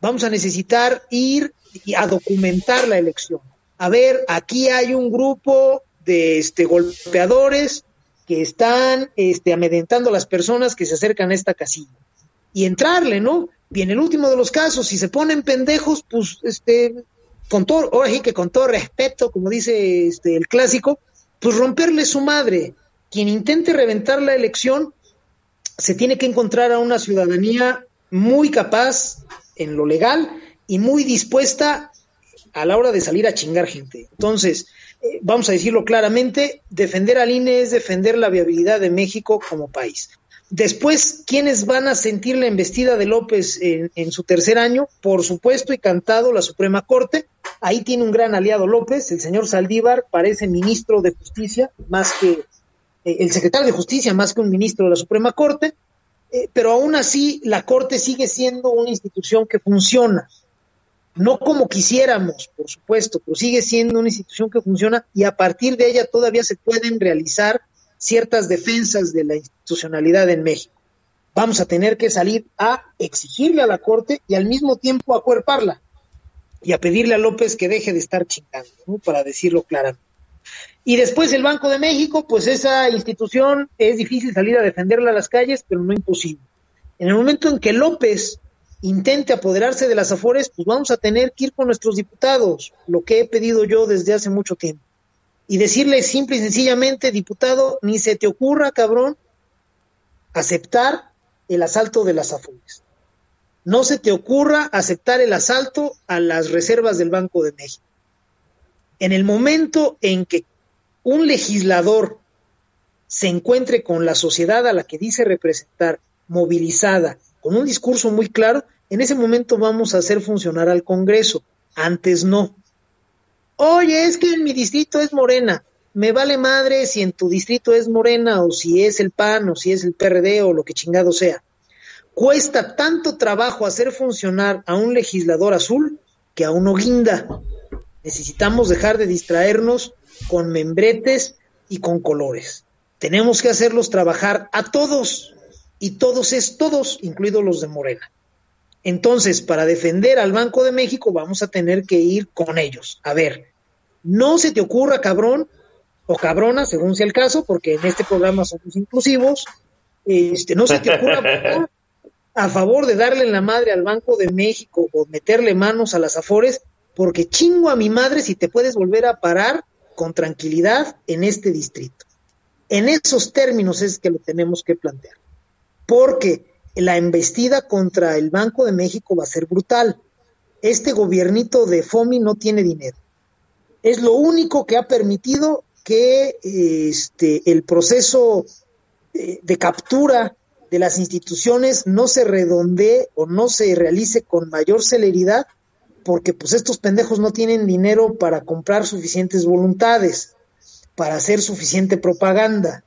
Vamos a necesitar ir a documentar la elección. A ver, aquí hay un grupo de este, golpeadores que están este, amedrentando a las personas que se acercan a esta casilla. Y entrarle, ¿no? Y en el último de los casos, si se ponen pendejos, pues, este, con todo, ahora que con todo respeto, como dice este, el clásico, pues romperle su madre. Quien intente reventar la elección se tiene que encontrar a una ciudadanía muy capaz en lo legal y muy dispuesta a la hora de salir a chingar gente. Entonces, eh, vamos a decirlo claramente, defender al INE es defender la viabilidad de México como país. Después, ¿quiénes van a sentir la embestida de López en, su tercer año? Por supuesto, y cantado la Suprema Corte. Ahí tiene un gran aliado López, el señor Saldívar, parece ministro de Justicia, más que eh, el secretario de Justicia, más que un ministro de la Suprema Corte. Eh, pero aún así, la Corte sigue siendo una institución que funciona. No como quisiéramos, por supuesto, pero sigue siendo una institución que funciona y a partir de ella todavía se pueden realizar ciertas defensas de la institucionalidad en México. Vamos a tener que salir a exigirle a la Corte y al mismo tiempo acuerparla y a pedirle a López que deje de estar chingando, para decirlo claramente. Y después el Banco de México, pues esa institución es difícil salir a defenderla a las calles, pero no imposible. En el momento en que López intente apoderarse de las Afores, pues vamos a tener que ir con nuestros diputados, lo que he pedido yo desde hace mucho tiempo. Y decirle simple y sencillamente, diputado, ni se te ocurra, cabrón, aceptar el asalto de las Afores. No se te ocurra aceptar el asalto a las reservas del Banco de México. En el momento en que un legislador se encuentre con la sociedad a la que dice representar, movilizada, con un discurso muy claro, en ese momento vamos a hacer funcionar al Congreso. Antes no. Oye, es que en mi distrito es Morena. Me vale madre si en tu distrito es Morena o si es el PAN o si es el PRD o lo que chingado sea. Cuesta tanto trabajo hacer funcionar a un legislador azul que a uno guinda. Necesitamos dejar de distraernos con membretes y con colores. Tenemos que hacerlos trabajar a todos y todos es todos, incluidos los de Morena. Entonces, para defender al Banco de México vamos a tener que ir con ellos. A ver, no se te ocurra, cabrón o cabrona, según sea el caso, porque en este programa somos inclusivos, este, no se te ocurra a favor de darle la madre al Banco de México o meterle manos a las afores, porque chingo a mi madre si te puedes volver a parar con tranquilidad en este distrito. En esos términos es que lo tenemos que plantear, porque la embestida contra el Banco de México va a ser brutal. Este gobiernito de FOMI no tiene dinero. Es lo único que ha permitido que este, el proceso eh, de captura de las instituciones no se redondee o no se realice con mayor celeridad porque pues estos pendejos no tienen dinero para comprar suficientes voluntades, para hacer suficiente propaganda.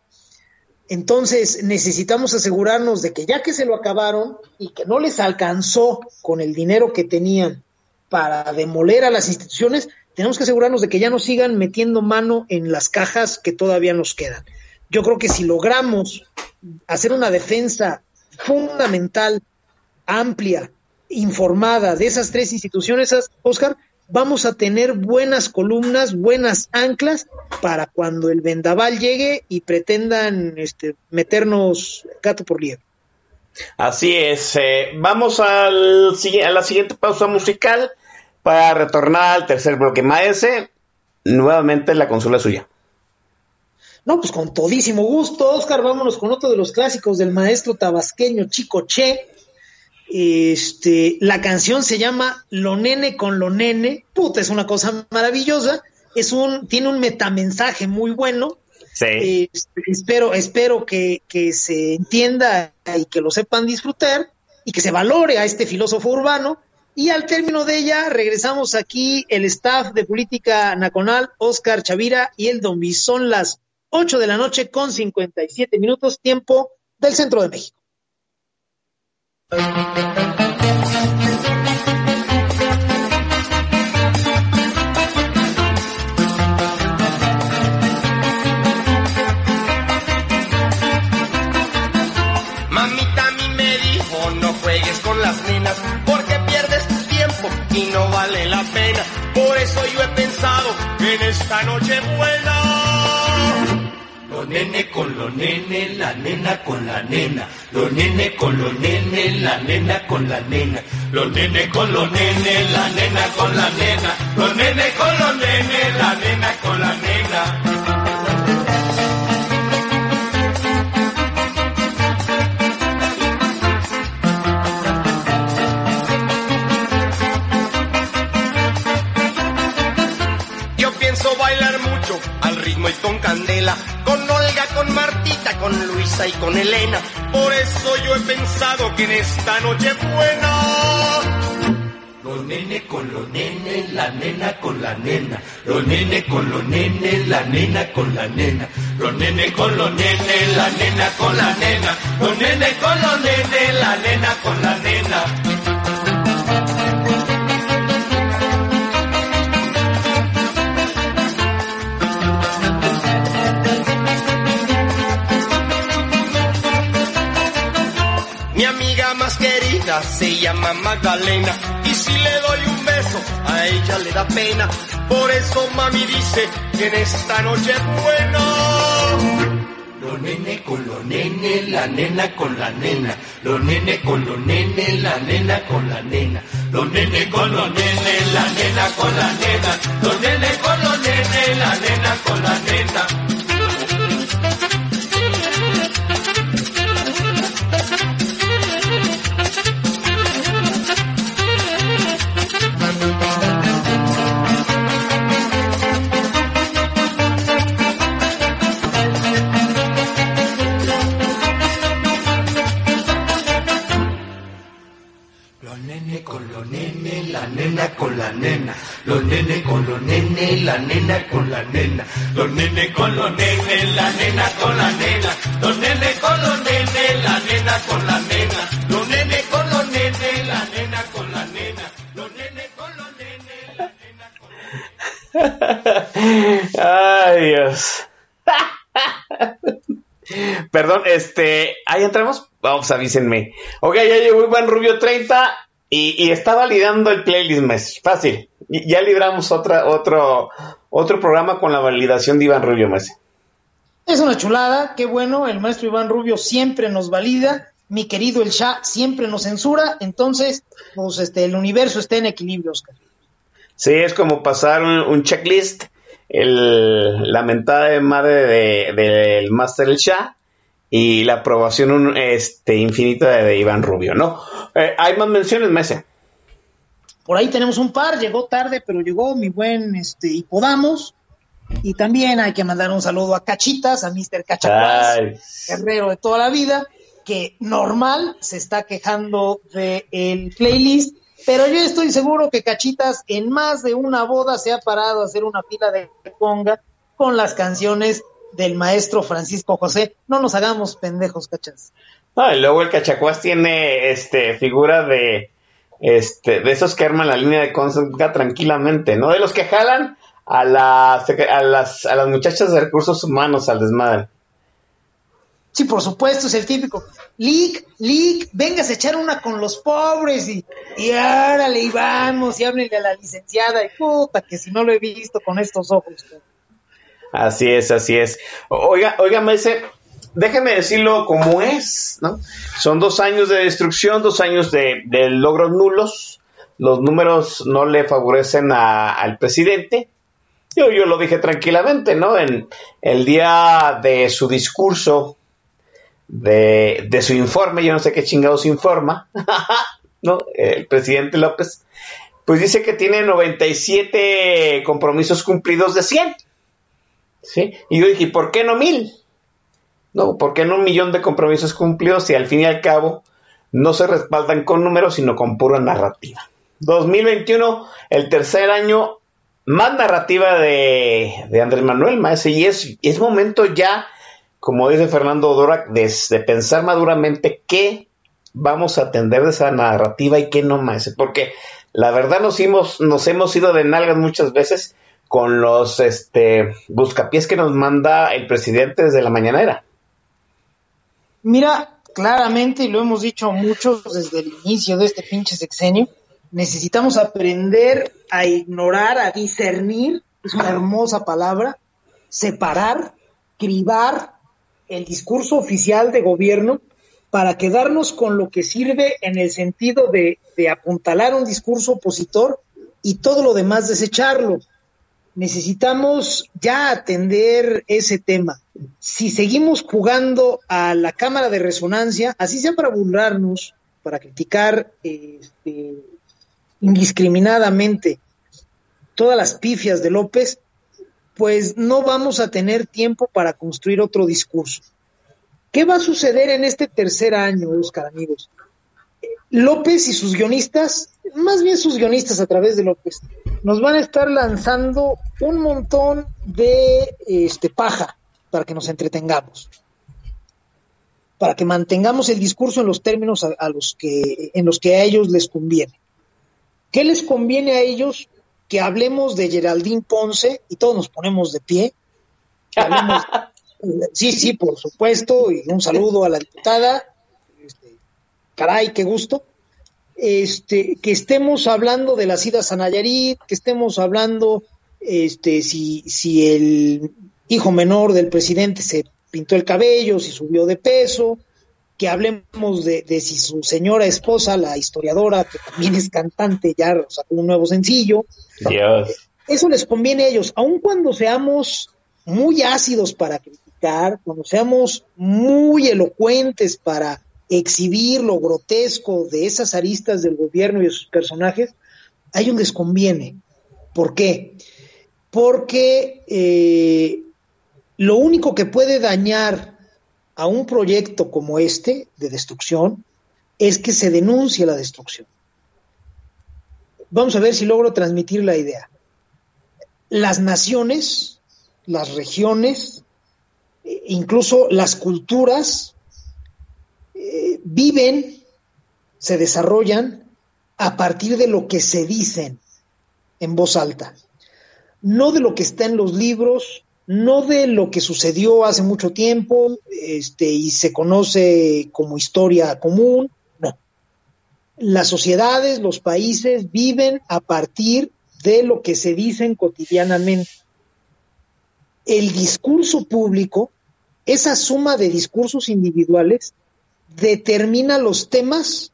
Entonces necesitamos asegurarnos de que ya que se lo acabaron y que no les alcanzó con el dinero que tenían para demoler a las instituciones, tenemos que asegurarnos de que ya no sigan metiendo mano en las cajas que todavía nos quedan. Yo creo que si logramos hacer una defensa fundamental, amplia, informada de esas tres instituciones, Oscar, vamos a tener buenas columnas, buenas anclas para cuando el vendaval llegue y pretendan este, meternos gato por liebre. Así es. Eh, vamos al, a la siguiente pausa musical para retornar al tercer bloque. Maese, nuevamente la consola suya. No, pues con todísimo gusto, Oscar, vámonos con otro de los clásicos del maestro tabasqueño Chico Che, este, la canción se llama Lo Nene con Lo Nene. Puta, es una cosa maravillosa. Es un, tiene un metamensaje muy bueno. Sí. Este, espero, espero que, se entienda y que lo sepan disfrutar y que se valore a este filósofo urbano. Y al término de ella, regresamos aquí el staff de Política Nacional, Oscar Chavira y el Don Son las 8 de la noche con 57 minutos, tiempo del centro de México. Mamita a mí me dijo, no juegues con las nenas, y no vale la pena. Por eso yo he pensado en esta noche buena los nene con los nene, la nena con la nena, los nene con los nene, la nena con la nena, los nene con los nene, la nena con la nena, los nene con los nene, la nena con la nena. Con candela con Martita, con Luisa y con Elena. Por eso yo he pensado que en esta noche buena. Los nene con los nene, la nena con la nena. Los nene con los nene, la nena con la nena. Los nene con los nene, la nena con la nena. Los nene con los nene, la nena con la nena. Se llama Magdalena y si le doy un beso a ella le da pena. Por eso mami dice que en esta noche es buena. Los nene con los nene, la nena con la nena. Los nene con los nene, la nena con la nena. Los nene con los nene, la nena con la nena. Los nene con los nene, la nena con la nena. Los nene con los nene, la nena con la nena. Los nene con los nene, la nena con la nena. Los nene con los nene, la nena con la nena. Los nene con los nene, la nena con la nena. Los nene con los nene, la nena. Ay, Dios. Perdón, este, ahí entramos. Vamos, avísenme. Ok, ya llegó Iván Rubio 30 y, y está validando el playlist, mes. Fácil. Ya libramos otra, otro, otro programa con la validación de Iván Rubio, mes. Es una chulada, qué bueno, el maestro Iván Rubio siempre nos valida, mi querido el Shah siempre nos censura, entonces, pues este, el universo está en equilibrio, Oscar. Sí, es como pasar un, un checklist, el, la mentada de madre de- del Master El Shah y la aprobación un- este, infinita de, de Iván Rubio, ¿no? Eh, hay más menciones, Mese. Por ahí tenemos un par, llegó tarde, pero llegó mi buen este, Hipodamos. Y también hay que mandar un saludo a Cachitas, a Mr. Cachacuás, Ay. guerrero de toda la vida, que normal se está quejando del el playlist, pero yo estoy seguro que Cachitas en más de una boda se ha parado a hacer una fila de conga con las canciones del maestro Francisco José. No nos hagamos pendejos, cachas. Ah, y luego el Cachacuás tiene este figura de este de esos que arman la línea de consulta tranquilamente, ¿no? De los que jalan a las a las a las muchachas de recursos humanos al desmadre. Sí, por supuesto, es el típico. Lick, Lick, vengas a echar una con los pobres y, y árale, y vamos, y háblenle a la licenciada. Y puta, que si no lo he visto con estos ojos. Así es, así es. Oiga, oiga, Mese, déjeme decirlo como es, ¿no? Son dos años de destrucción, dos años de, logros nulos. Los números no le favorecen a- al presidente. Yo, yo lo dije tranquilamente, ¿no? En el día de su discurso, de, de su informe, yo no sé qué chingados informa, ¿no? El presidente López, pues dice que tiene 97 compromisos cumplidos de 100. ¿sí? Y yo dije, ¿por qué no mil? No, ¿por qué no un millón de compromisos cumplidos si al fin y al cabo no se respaldan con números, sino con pura narrativa? 2021, el tercer año más narrativa de, Andrés Manuel Maese, y es, es momento ya, como dice Fernando Dora, de, de pensar maduramente qué vamos a atender de esa narrativa y qué no, Maese, porque la verdad nos hemos, nos hemos ido de nalgas muchas veces con los este buscapiés que nos manda el presidente desde la mañanera. Mira, claramente, y lo hemos dicho muchos desde el inicio de este pinche sexenio, necesitamos aprender a ignorar, a discernir, es una hermosa palabra, separar, cribar el discurso oficial de gobierno para quedarnos con lo que sirve en el sentido de, de apuntalar un discurso opositor y todo lo demás desecharlo. Necesitamos ya atender ese tema. Si seguimos jugando a la cámara de resonancia, así sea para burlarnos, para criticar este, indiscriminadamente todas las pifias de López, pues no vamos a tener tiempo para construir otro discurso. ¿Qué va a suceder en este tercer año, Oscar, amigos? López y sus guionistas, más bien sus guionistas a través de López, nos van a estar lanzando un montón de este, paja para que nos entretengamos, para que mantengamos el discurso en los términos a, a los que, en los que a ellos les conviene. ¿Qué les conviene a ellos? Que hablemos de Geraldine Ponce y todos nos ponemos de pie. Que hablemos, sí, sí, por supuesto, y un saludo a la diputada. Este, caray, qué gusto. Este, que estemos hablando de las idas a Nayarit, que estemos hablando este, si, si el hijo menor del presidente se pintó el cabello, si subió de peso, que hablemos de, de si su señora esposa, la historiadora, que también es cantante, ya sacó un nuevo sencillo. Dios. Eso les conviene a ellos, aun cuando seamos muy ácidos para criticar, cuando seamos muy elocuentes para exhibir lo grotesco de esas aristas del gobierno y de sus personajes, a ellos les conviene. ¿Por qué? Porque eh, lo único que puede dañar a un proyecto como este de destrucción es que se denuncie la destrucción. Vamos a ver si logro transmitir la idea. Las naciones, las regiones, eh, incluso las culturas, eh, viven, se desarrollan a partir de lo que se dicen en voz alta, no de lo que está en los libros, no de lo que sucedió hace mucho tiempo este, y se conoce como historia común, no. Las sociedades, los países viven a partir de lo que se dicen cotidianamente. El discurso público, esa suma de discursos individuales, determina los temas,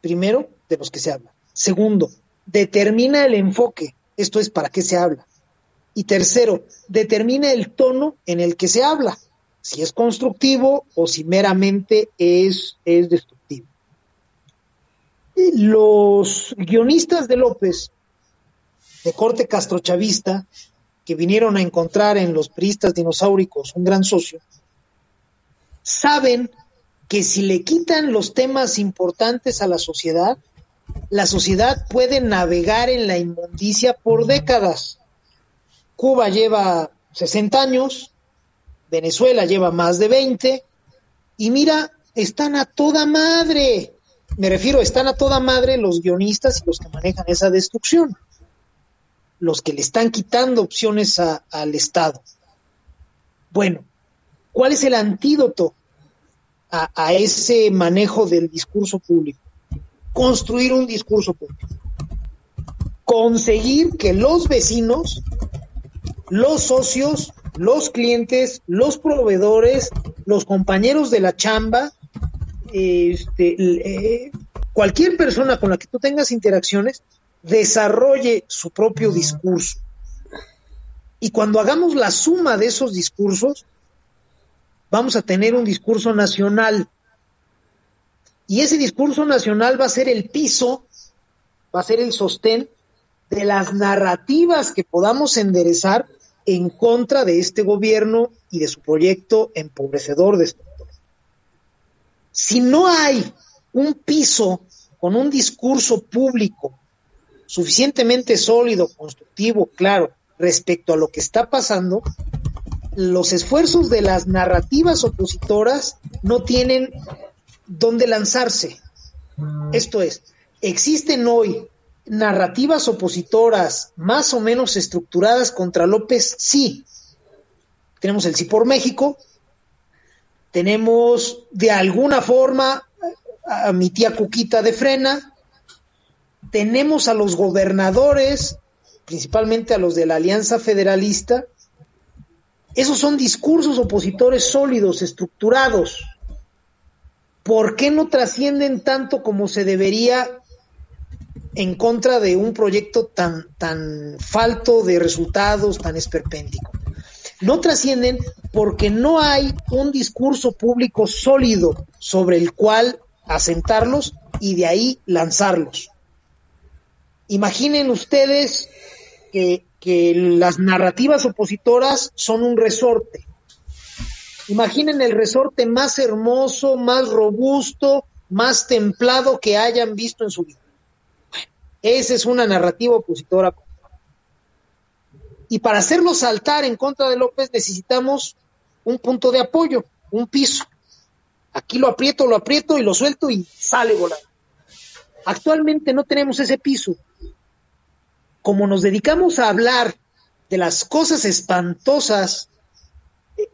primero, de los que se habla. Segundo, determina el enfoque, esto es para qué se habla. Y tercero, determina el tono en el que se habla, si es constructivo o si meramente es, es destructivo. Los guionistas de López, de corte castrochavista, que vinieron a encontrar en los priistas dinosauricos un gran socio, saben que si le quitan los temas importantes a la sociedad, la sociedad puede navegar en la inmundicia por décadas. Cuba lleva 60 años, Venezuela lleva más de 20, y mira, están a toda madre. Me refiero, están a toda madre los guionistas y los que manejan esa destrucción, los que le están quitando opciones al Estado. Bueno, ¿cuál es el antídoto a ese manejo del discurso público? construir un discurso público. Conseguir que los vecinos, los socios, los clientes, los proveedores, los compañeros de la chamba, este, eh, cualquier persona con la que tú tengas interacciones, desarrolle su propio discurso. Y cuando hagamos la suma de esos discursos, vamos a tener un discurso nacional y ese discurso nacional va a ser el piso, va a ser el sostén de las narrativas que podamos enderezar en contra de este gobierno y de su proyecto empobrecedor de Si no hay un piso con un discurso público suficientemente sólido, constructivo, claro, respecto a lo que está pasando, los esfuerzos de las narrativas opositoras no tienen dónde lanzarse. Esto es, existen hoy narrativas opositoras más o menos estructuradas contra López, sí. Tenemos el sí por México, tenemos de alguna forma a mi tía Cuquita de Frena, tenemos a los gobernadores, principalmente a los de la Alianza Federalista, esos son discursos opositores sólidos, estructurados, ¿por qué no trascienden tanto como se debería en contra de un proyecto tan, tan falto de resultados, tan esperpéntico? No trascienden porque no hay un discurso público sólido sobre el cual asentarlos y de ahí lanzarlos. Imaginen ustedes que, que las narrativas opositoras son un resorte Imaginen el resorte más hermoso, más robusto, más templado que hayan visto en su vida. Esa es una narrativa opositora. Y para hacerlo saltar en contra de López necesitamos un punto de apoyo, un piso. Aquí lo aprieto, lo aprieto y lo suelto y sale volando. Actualmente no tenemos ese piso. Como nos dedicamos a hablar de las cosas espantosas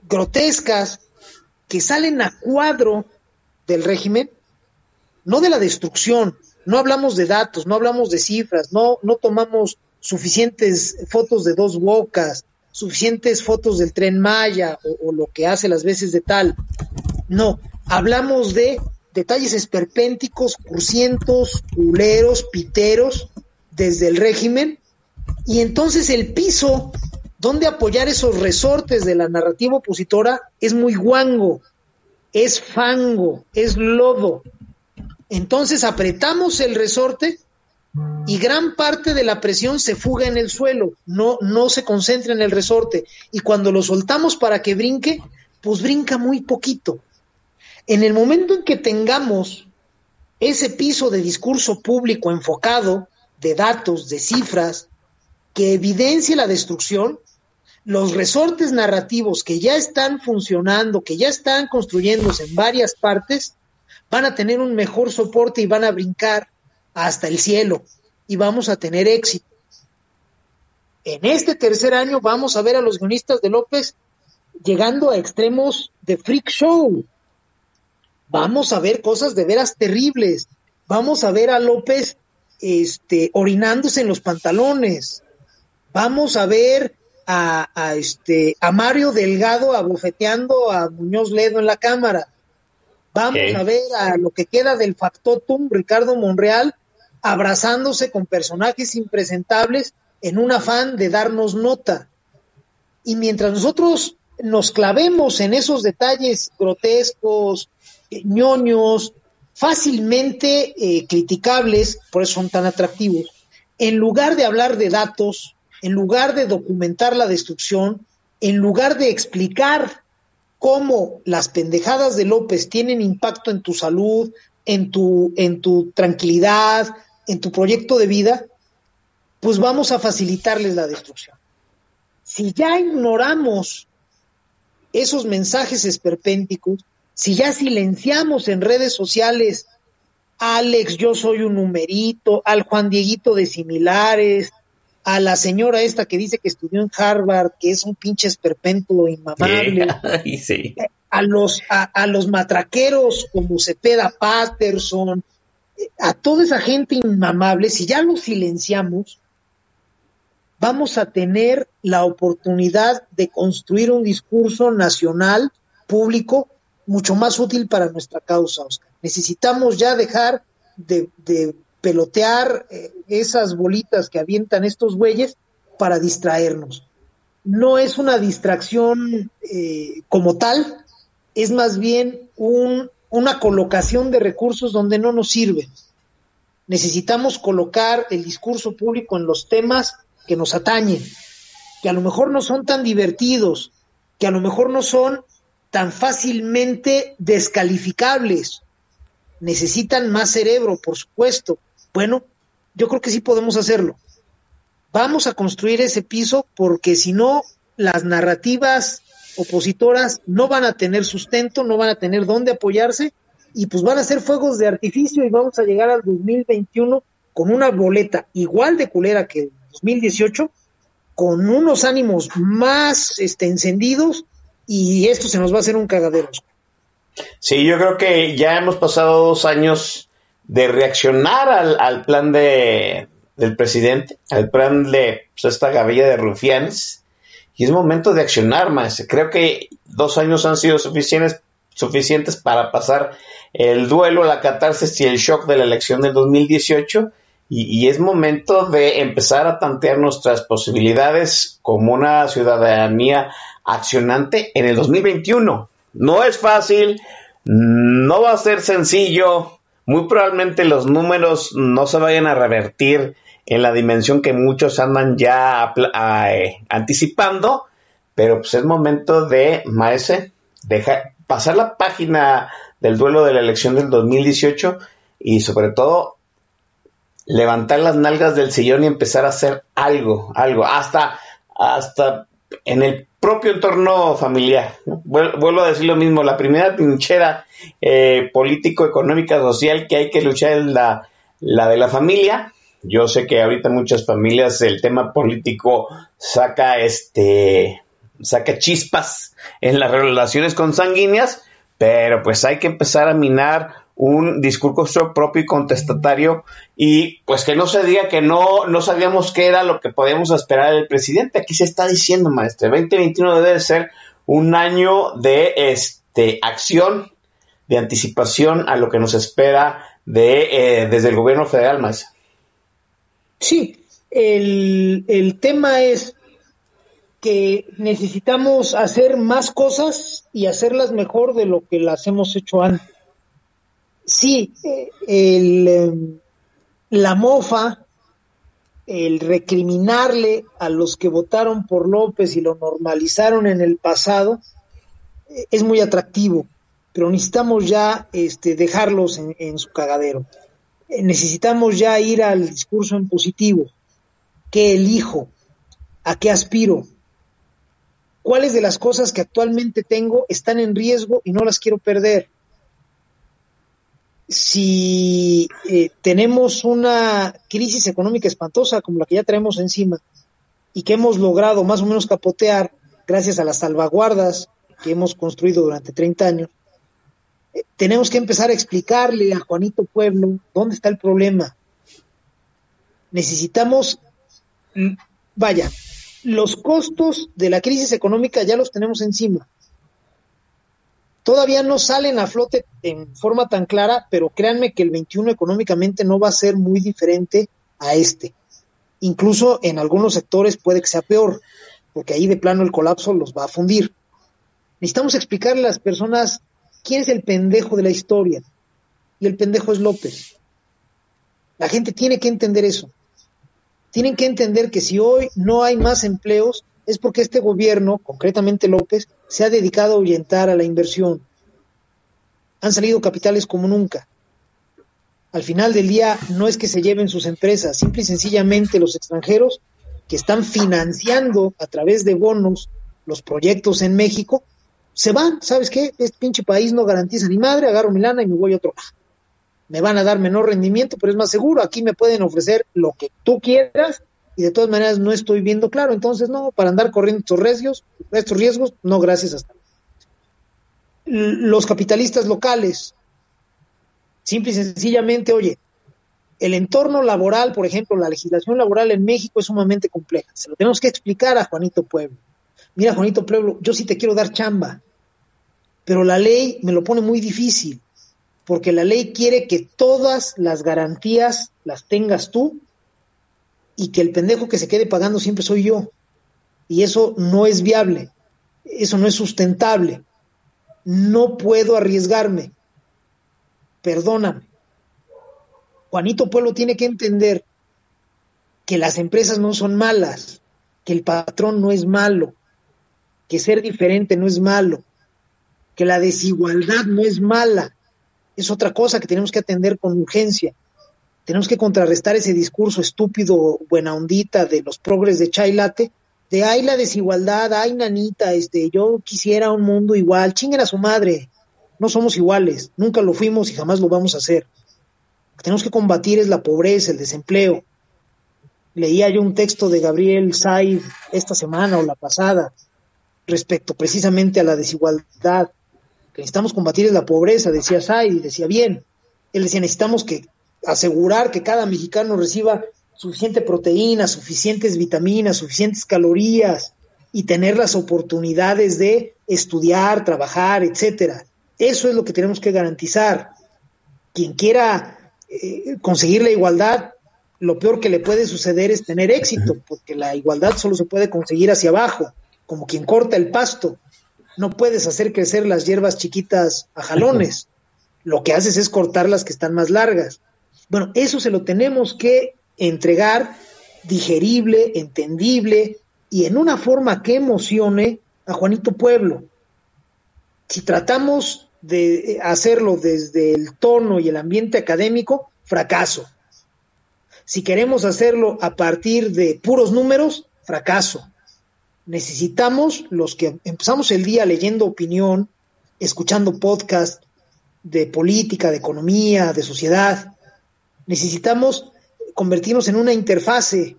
grotescas que salen a cuadro del régimen, no de la destrucción, no hablamos de datos, no hablamos de cifras, no, no tomamos suficientes fotos de dos bocas, suficientes fotos del tren Maya o, lo que hace las veces de tal. No, hablamos de detalles esperpénticos, cursientos, culeros, piteros, desde el régimen, y entonces el piso donde apoyar esos resortes de la narrativa opositora es muy guango, es fango, es lodo. Entonces apretamos el resorte y gran parte de la presión se fuga en el suelo, no, no se concentra en el resorte. Y cuando lo soltamos para que brinque, pues brinca muy poquito. En el momento en que tengamos ese piso de discurso público enfocado, de datos, de cifras, que evidencie la destrucción, los resortes narrativos que ya están funcionando, que ya están construyéndose en varias partes, van a tener un mejor soporte y van a brincar hasta el cielo y vamos a tener éxito. En este tercer año vamos a ver a los guionistas de López llegando a extremos de freak show. Vamos a ver cosas de veras terribles. Vamos a ver a López este, orinándose en los pantalones. Vamos a ver a, este, a Mario Delgado abofeteando a Muñoz Ledo en la cámara. Vamos okay. a ver a lo que queda del factotum, Ricardo Monreal, abrazándose con personajes impresentables en un afán de darnos nota. Y mientras nosotros nos clavemos en esos detalles grotescos, eh, ñoños, fácilmente eh, criticables, por eso son tan atractivos, en lugar de hablar de datos, en lugar de documentar la destrucción, en lugar de explicar cómo las pendejadas de López tienen impacto en tu salud, en tu, en tu tranquilidad, en tu proyecto de vida, pues vamos a facilitarles la destrucción. Si ya ignoramos esos mensajes esperpénticos, si ya silenciamos en redes sociales Alex, yo soy un numerito, al Juan Dieguito de similares, a la señora esta que dice que estudió en Harvard, que es un pinche esperpento inmamable, sí, sí. a los a, a, los matraqueros como Cepeda Patterson, a toda esa gente inmamable, si ya los silenciamos, vamos a tener la oportunidad de construir un discurso nacional, público, mucho más útil para nuestra causa, Oscar. Necesitamos ya dejar de, de pelotear eh, esas bolitas que avientan estos güeyes para distraernos. No es una distracción eh, como tal, es más bien un, una colocación de recursos donde no nos sirven. Necesitamos colocar el discurso público en los temas que nos atañen, que a lo mejor no son tan divertidos, que a lo mejor no son tan fácilmente descalificables. Necesitan más cerebro, por supuesto. Bueno, yo creo que sí podemos hacerlo. Vamos a construir ese piso porque si no, las narrativas opositoras no van a tener sustento, no van a tener dónde apoyarse y pues van a ser fuegos de artificio y vamos a llegar al 2021 con una boleta igual de culera que el 2018, con unos ánimos más este, encendidos y esto se nos va a hacer un cagadero. Sí, yo creo que ya hemos pasado dos años de reaccionar al, al plan de, del presidente, al plan de pues, esta gavilla de rufianes, y es momento de accionar más. Creo que dos años han sido suficientes, suficientes para pasar el duelo, la catarsis y el shock de la elección del 2018 y, y, es momento de empezar a tantear nuestras posibilidades como una ciudadanía accionante en el 2021. No es fácil, no va a ser sencillo, muy probablemente los números no se vayan a revertir en la dimensión que muchos andan ya eh, anticipando, pero pues es momento de, Maese, dejar, pasar la página del duelo de la elección del 2018 y sobre todo levantar las nalgas del sillón y empezar a hacer algo, algo, hasta, hasta en el propio entorno familiar. Vuelvo a decir lo mismo, la primera trinchera eh, político-económica social que hay que luchar es la, la de la familia. Yo sé que ahorita muchas familias el tema político saca este saca chispas en las relaciones consanguíneas, pero pues hay que empezar a minar un discurso propio y contestatario y pues que no se diga que no, no sabíamos qué era lo que podíamos esperar del presidente. Aquí se está diciendo, maestro, 2021 debe ser un año de este, acción, de anticipación a lo que nos espera de, eh, desde el gobierno federal, maestro. Sí, el, el tema es que necesitamos hacer más cosas y hacerlas mejor de lo que las hemos hecho antes. Sí, el, em, la mofa, el recriminarle a los que votaron por López y lo normalizaron en el pasado, eh, es muy atractivo, pero necesitamos ya este, dejarlos en, en su cagadero. Eh, necesitamos ya ir al discurso en positivo. ¿Qué elijo? ¿A qué aspiro? ¿Cuáles de las cosas que actualmente tengo están en riesgo y no las quiero perder? Si eh, tenemos una crisis económica espantosa como la que ya traemos encima y que hemos logrado más o menos capotear gracias a las salvaguardas que hemos construido durante 30 años, eh, tenemos que empezar a explicarle a Juanito Pueblo dónde está el problema. Necesitamos, mm, vaya, los costos de la crisis económica ya los tenemos encima todavía no salen a flote en forma tan clara, pero créanme que el 21 económicamente no va a ser muy diferente a este. Incluso en algunos sectores puede que sea peor, porque ahí de plano el colapso los va a fundir. Necesitamos explicarle a las personas quién es el pendejo de la historia. Y el pendejo es López. La gente tiene que entender eso. Tienen que entender que si hoy no hay más empleos, es porque este gobierno, concretamente López, se ha dedicado a ahuyentar a la inversión. Han salido capitales como nunca. Al final del día no es que se lleven sus empresas, simple y sencillamente los extranjeros que están financiando a través de bonos los proyectos en México, se van, ¿sabes qué? Este pinche país no garantiza ni madre, agarro mi lana y me voy a otro. Me van a dar menor rendimiento, pero es más seguro, aquí me pueden ofrecer lo que tú quieras y de todas maneras no estoy viendo claro. Entonces, no, para andar corriendo estos riesgos, estos riesgos, no, gracias hasta. Los capitalistas locales, simple y sencillamente, oye, el entorno laboral, por ejemplo, la legislación laboral en México es sumamente compleja. Se lo tenemos que explicar a Juanito Pueblo. Mira, Juanito Pueblo, yo sí te quiero dar chamba, pero la ley me lo pone muy difícil, porque la ley quiere que todas las garantías las tengas tú y que el pendejo que se quede pagando siempre soy yo. Y eso no es viable, eso no es sustentable. No puedo arriesgarme. Perdóname. Juanito Pueblo tiene que entender que las empresas no son malas, que el patrón no es malo, que ser diferente no es malo, que la desigualdad no es mala. Es otra cosa que tenemos que atender con urgencia tenemos que contrarrestar ese discurso estúpido, buena ondita de los progres de Chailate, de ay la desigualdad, ay nanita, este, yo quisiera un mundo igual, chinguen a su madre, no somos iguales, nunca lo fuimos y jamás lo vamos a hacer. Lo que tenemos que combatir es la pobreza, el desempleo. Leía yo un texto de Gabriel Said esta semana o la pasada respecto precisamente a la desigualdad. Que necesitamos combatir es la pobreza, decía Said, decía bien. Él decía, necesitamos que asegurar que cada mexicano reciba suficiente proteína, suficientes vitaminas, suficientes calorías y tener las oportunidades de estudiar, trabajar, etcétera. Eso es lo que tenemos que garantizar. Quien quiera eh, conseguir la igualdad, lo peor que le puede suceder es tener éxito, porque la igualdad solo se puede conseguir hacia abajo, como quien corta el pasto. No puedes hacer crecer las hierbas chiquitas a jalones. Lo que haces es cortar las que están más largas. Bueno, eso se lo tenemos que entregar digerible, entendible y en una forma que emocione a Juanito Pueblo. Si tratamos de hacerlo desde el tono y el ambiente académico, fracaso. Si queremos hacerlo a partir de puros números, fracaso. Necesitamos los que empezamos el día leyendo opinión, escuchando podcast de política, de economía, de sociedad, necesitamos convertirnos en una interfase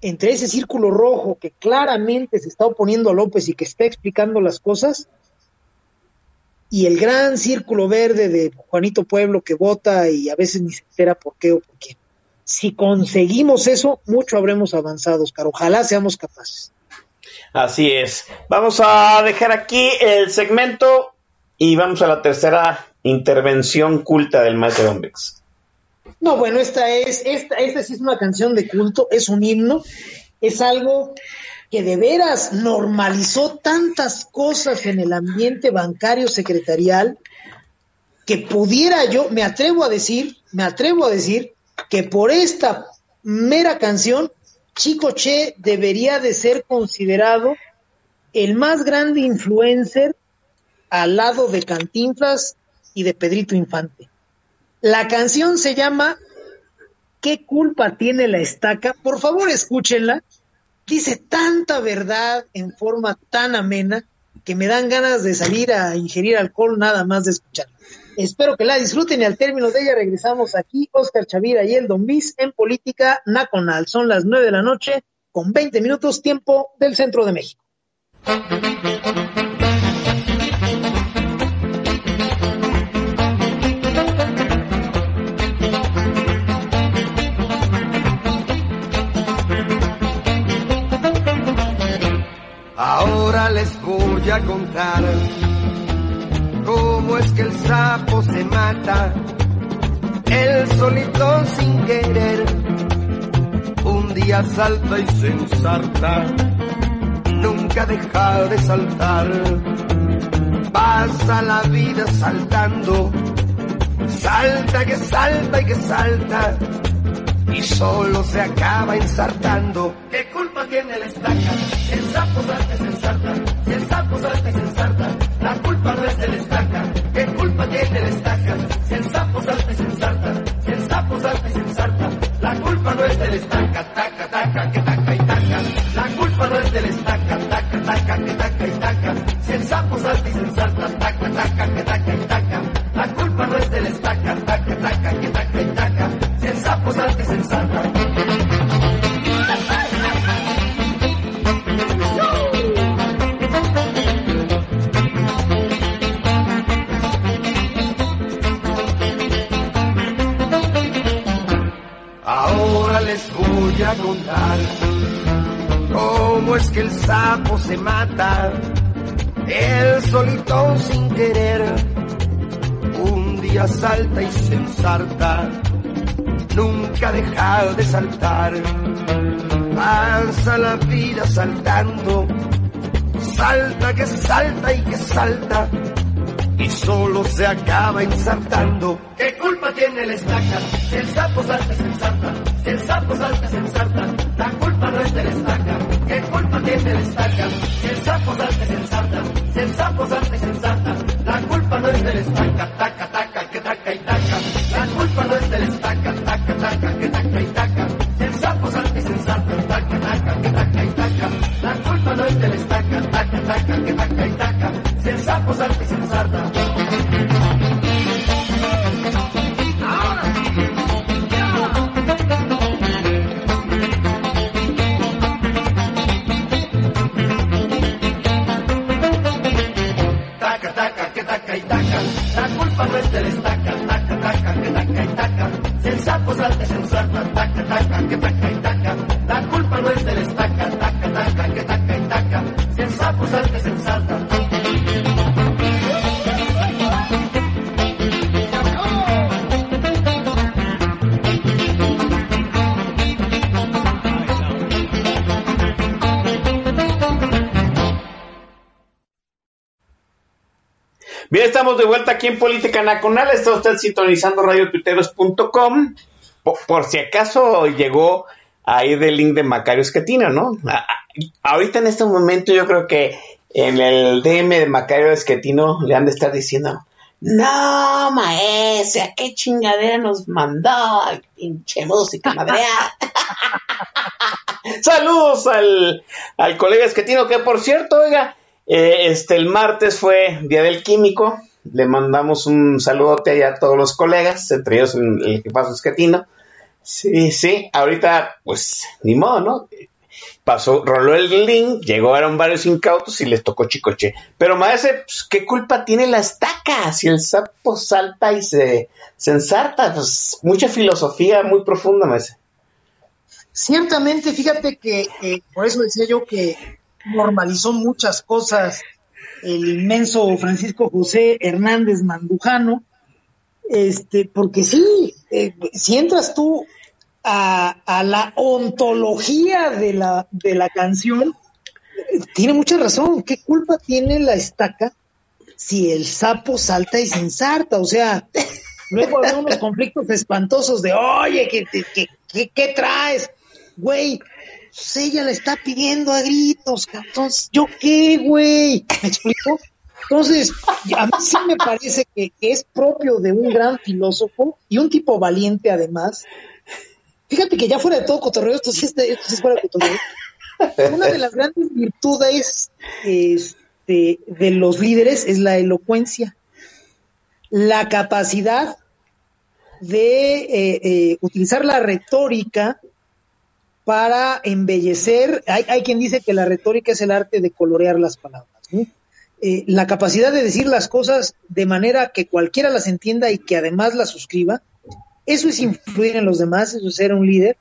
entre ese círculo rojo que claramente se está oponiendo a López y que está explicando las cosas y el gran círculo verde de Juanito Pueblo que vota y a veces ni se entera por qué o por qué. Si conseguimos eso, mucho habremos avanzado, Oscar. Ojalá seamos capaces. Así es. Vamos a dejar aquí el segmento y vamos a la tercera intervención culta del maestro Hombrix. No, bueno, esta es, esta, esta sí es una canción de culto, es un himno, es algo que de veras normalizó tantas cosas en el ambiente bancario secretarial que pudiera yo, me atrevo a decir, me atrevo a decir que por esta mera canción, Chico Che debería de ser considerado el más grande influencer al lado de Cantinflas y de Pedrito Infante. La canción se llama ¿Qué culpa tiene la estaca? Por favor, escúchenla. Dice tanta verdad en forma tan amena que me dan ganas de salir a ingerir alcohol nada más de escucharla. Espero que la disfruten y al término de ella regresamos aquí, Oscar Chavira y el Don Bis en Política Nacional. Son las nueve de la noche con 20 minutos tiempo del centro de México. Ahora les voy a contar cómo es que el sapo se mata, él solito sin querer. Un día salta y se ensarta, nunca deja de saltar. Pasa la vida saltando, salta que salta y que salta, y solo se acaba ensartando. ¿Qué culpa tiene la estaca? El sapo salta se ensarta, si el sapo salta se ensarta, la culpa no es de la estaca. ¿Qué culpa tiene la estaca? Si el sapo salta se ensarta, si el sapo salta se ensarta, la culpa no es de la estaca. Taca, taca, que taca y taca. La culpa no es de la estaca. Taca, taca, que taca y taca. Si el sapo salta y se ensarta, taca, taca, que taca y taca. La culpa no es de la estaca. Taca, taca, que taca. Si el sapo salta y se ensarta. Ahora les voy a contar cómo es que el sapo se mata, él solito sin querer. Un día salta y se ensarta, nunca deja de saltar. Pasa la vida saltando, salta que salta y que salta, y solo se acaba ensartando. ¿Qué culpa tiene la estaca? Si el sapo salta se ensarta, el sapo salta se ensarta, la culpa no es de la estaca. ¿Qué culpa tiene la estaca? Si el sapo salta se ensarta, el sapo salta se ensarta, la culpa no es de la estaca. Taca, taca, que taca y sapo salta y estamos de vuelta aquí en Política Nacional. Está usted sintonizando radiotuiteros.com. Por, por si acaso llegó ahí del link de Macario Esquetino, ¿no? Ahorita en este momento yo creo que en el DM de Macario Esquetino le han de estar diciendo, no, maestra, qué chingadera nos mandó, pinche música madreada. Saludos al, al colega Esquetino, que por cierto, oiga, eh, este el martes fue Día del Químico. Le mandamos un saludote allá a todos los colegas, entre ellos el, el jefazo Esquetino. Sí, sí, ahorita, pues, ni modo, ¿no? pasó, roló el link, llegaron varios incautos y les tocó Chicoche. Pero maese, pues, ¿qué culpa tiene la estaca? Si el sapo salta y se, se ensarta, pues mucha filosofía muy profunda, maese. Ciertamente, fíjate que eh, por eso decía yo que normalizó muchas cosas el inmenso Francisco José Hernández Mandujano, este, porque sí, eh, si entras tú a, la ontología de la, de la canción, tiene mucha razón. ¿Qué culpa tiene la estaca si el sapo salta y se ensarta? O sea, luego hay unos conflictos espantosos de, oye, ¿qué, qué, qué, qué traes? Güey, pues ella le está pidiendo a gritos, entonces, ¿yo qué, güey? ¿Me explico? Entonces, a mí sí me parece que, es propio de un gran filósofo y un tipo valiente además. Fíjate que ya fuera de todo cotorreo, esto sí, está, esto sí es fuera de cotorreo. Una de las grandes virtudes este, de los líderes es la elocuencia, la capacidad de eh, eh, utilizar la retórica para embellecer. Hay, quien dice que la retórica es el arte de colorear las palabras. Eh, la capacidad de decir las cosas de manera que cualquiera las entienda y que además las suscriba. Eso es influir en los demás, eso es ser un líder.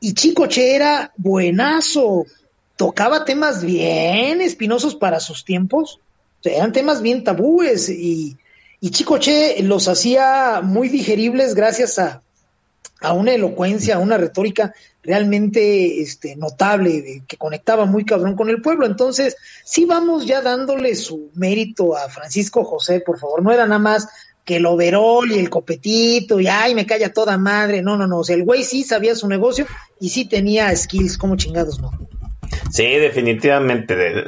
Y Chico Che era buenazo, tocaba temas bien espinosos para sus tiempos, o sea, eran temas bien tabúes y, y Chico Che los hacía muy digeribles gracias a, a una elocuencia, a una retórica realmente este, notable, que conectaba muy cabrón con el pueblo. Entonces, sí vamos ya dándole su mérito a Francisco José, por favor, no era nada más que el overol y el copetito y ay, me calla toda madre, no, no, no, o sea, el güey sí sabía su negocio y sí tenía skills, como chingados, ¿no? Sí, definitivamente.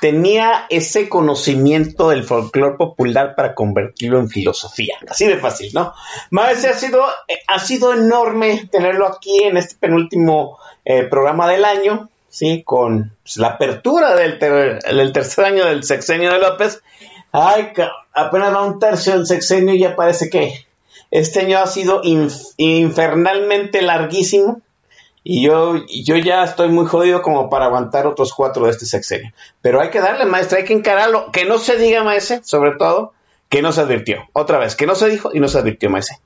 Tenía ese conocimiento del folclore popular para convertirlo en filosofía. Así de fácil, ¿no? Maese, ha sido, ha sido enorme tenerlo aquí en este penúltimo eh, programa del año, ¿sí? Con pues, la apertura del, ter del, tercer año del sexenio de López. Ay, apenas va un tercio del sexenio y ya parece que este año ha sido inf infernalmente larguísimo. Y yo, yo ya estoy muy jodido como para aguantar otros cuatro de este sexenio. Pero hay que darle, maestra, hay que encararlo. Que no se diga, maese, sobre todo, que no se advirtió. Otra vez, que no se dijo y no se advirtió, maese.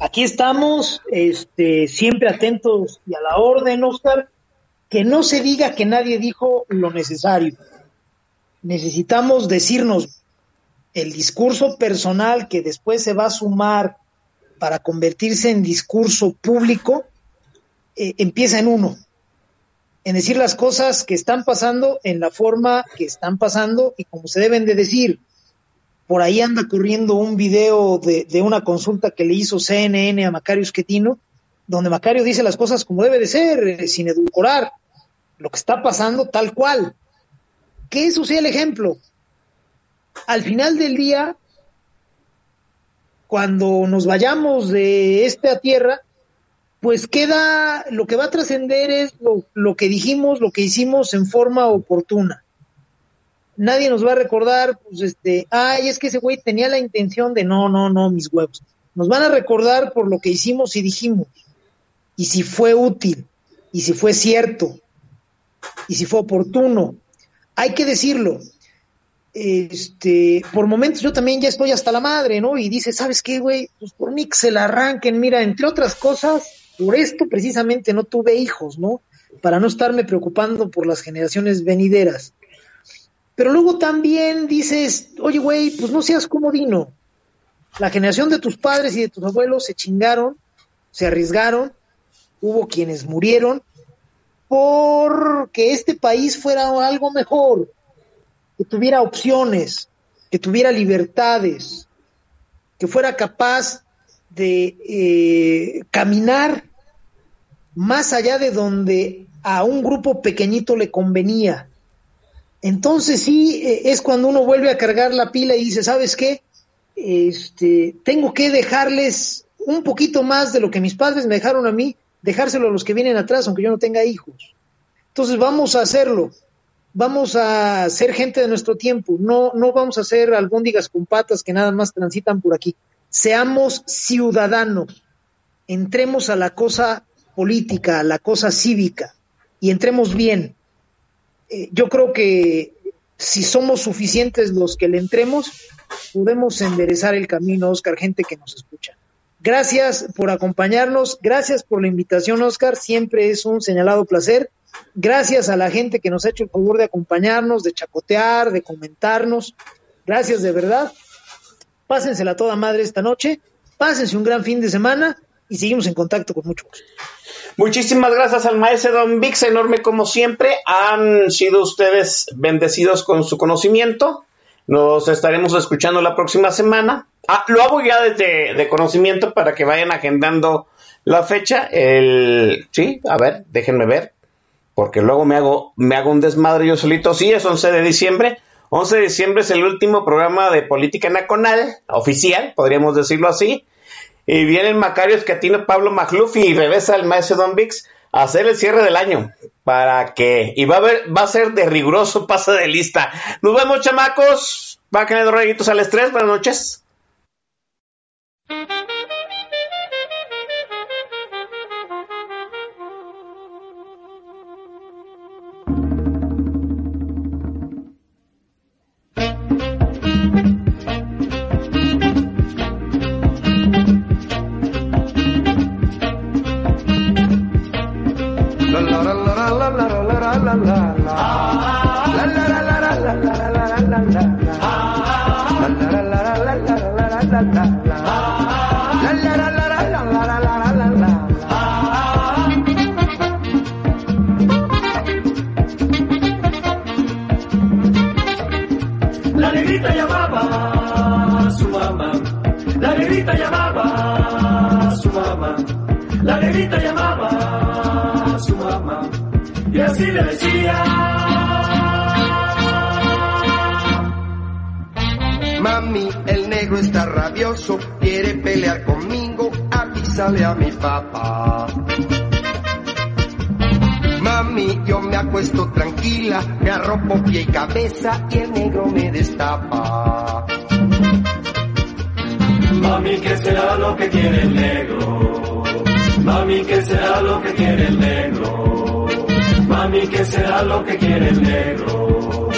Aquí estamos, este, siempre atentos y a la orden, Oscar. Que no se diga que nadie dijo lo necesario. Necesitamos decirnos el discurso personal que después se va a sumar para convertirse en discurso público eh, empieza en uno, en decir las cosas que están pasando en la forma que están pasando y como se deben de decir. Por ahí anda corriendo un video de, una consulta que le hizo CNN a Macario Schettino, donde Macario dice las cosas como debe de ser, eh, sin edulcorar, lo que está pasando tal cual. Que eso sea el ejemplo. Al final del día, cuando nos vayamos de esta tierra, pues queda, lo que va a trascender es lo, lo, que dijimos, lo que hicimos en forma oportuna. Nadie nos va a recordar, pues este, ay, es que ese güey tenía la intención de no, no, no, mis huevos. Nos van a recordar por lo que hicimos y dijimos, y si fue útil, y si fue cierto, y si fue oportuno. Hay que decirlo. Este, por momentos yo también ya estoy hasta la madre, ¿no? Y dice, ¿sabes qué, güey? Pues por mí que se la arranquen, mira, entre otras cosas, por esto precisamente no tuve hijos, ¿no? Para no estarme preocupando por las generaciones venideras. Pero luego también dices, oye, güey, pues no seas comodino. La generación de tus padres y de tus abuelos se chingaron, se arriesgaron, hubo quienes murieron por que este país fuera algo mejor, que tuviera opciones, que tuviera libertades, que fuera capaz de eh, caminar más allá de donde a un grupo pequeñito le convenía. Entonces sí, eh, es cuando uno vuelve a cargar la pila y dice, ¿sabes qué? Este, tengo que dejarles un poquito más de lo que mis padres me dejaron a mí, dejárselo a los que vienen atrás, aunque yo no tenga hijos. Entonces vamos a hacerlo. Vamos a ser gente de nuestro tiempo. No, no vamos a ser albóndigas con patas que nada más transitan por aquí. Seamos ciudadanos. Entremos a la cosa política, la cosa cívica. y entremos bien. Eh, yo creo que si somos suficientes los que le entremos, podemos enderezar el camino, Oscar, gente que nos escucha. Gracias por acompañarnos, gracias por la invitación, Oscar, siempre es un señalado placer. Gracias a la gente que nos ha hecho el favor de acompañarnos, de chacotear, de comentarnos. Gracias de verdad. Pásensela toda madre esta noche, pásense un gran fin de semana y seguimos en contacto con mucho gusto. Muchísimas gracias al maestro Don Vix, enorme como siempre. Han sido ustedes bendecidos con su conocimiento. Nos estaremos escuchando la próxima semana. Ah, lo hago ya desde de conocimiento para que vayan agendando la fecha. El, sí, a ver, déjenme ver, porque luego me hago, me hago un desmadre yo solito. Sí, es 11 de diciembre. 11 de diciembre es el último programa de política nacional, oficial, podríamos decirlo así. Y vienen Macario Escatino, Pablo Magluf y regresa el maestro Don Vix a hacer el cierre del año. Para que, y va a ver, va a ser de riguroso pase de lista. Nos vemos, chamacos. Va a tener rayitos al estrés. Buenas noches. Cabeza y el negro me destapa. Mami, ¿qué será lo que quiere el negro? Mami, ¿qué será lo que quiere el negro? Mami, ¿qué será lo que quiere el negro?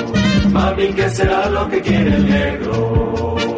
Mami, ¿qué será lo que quiere el negro?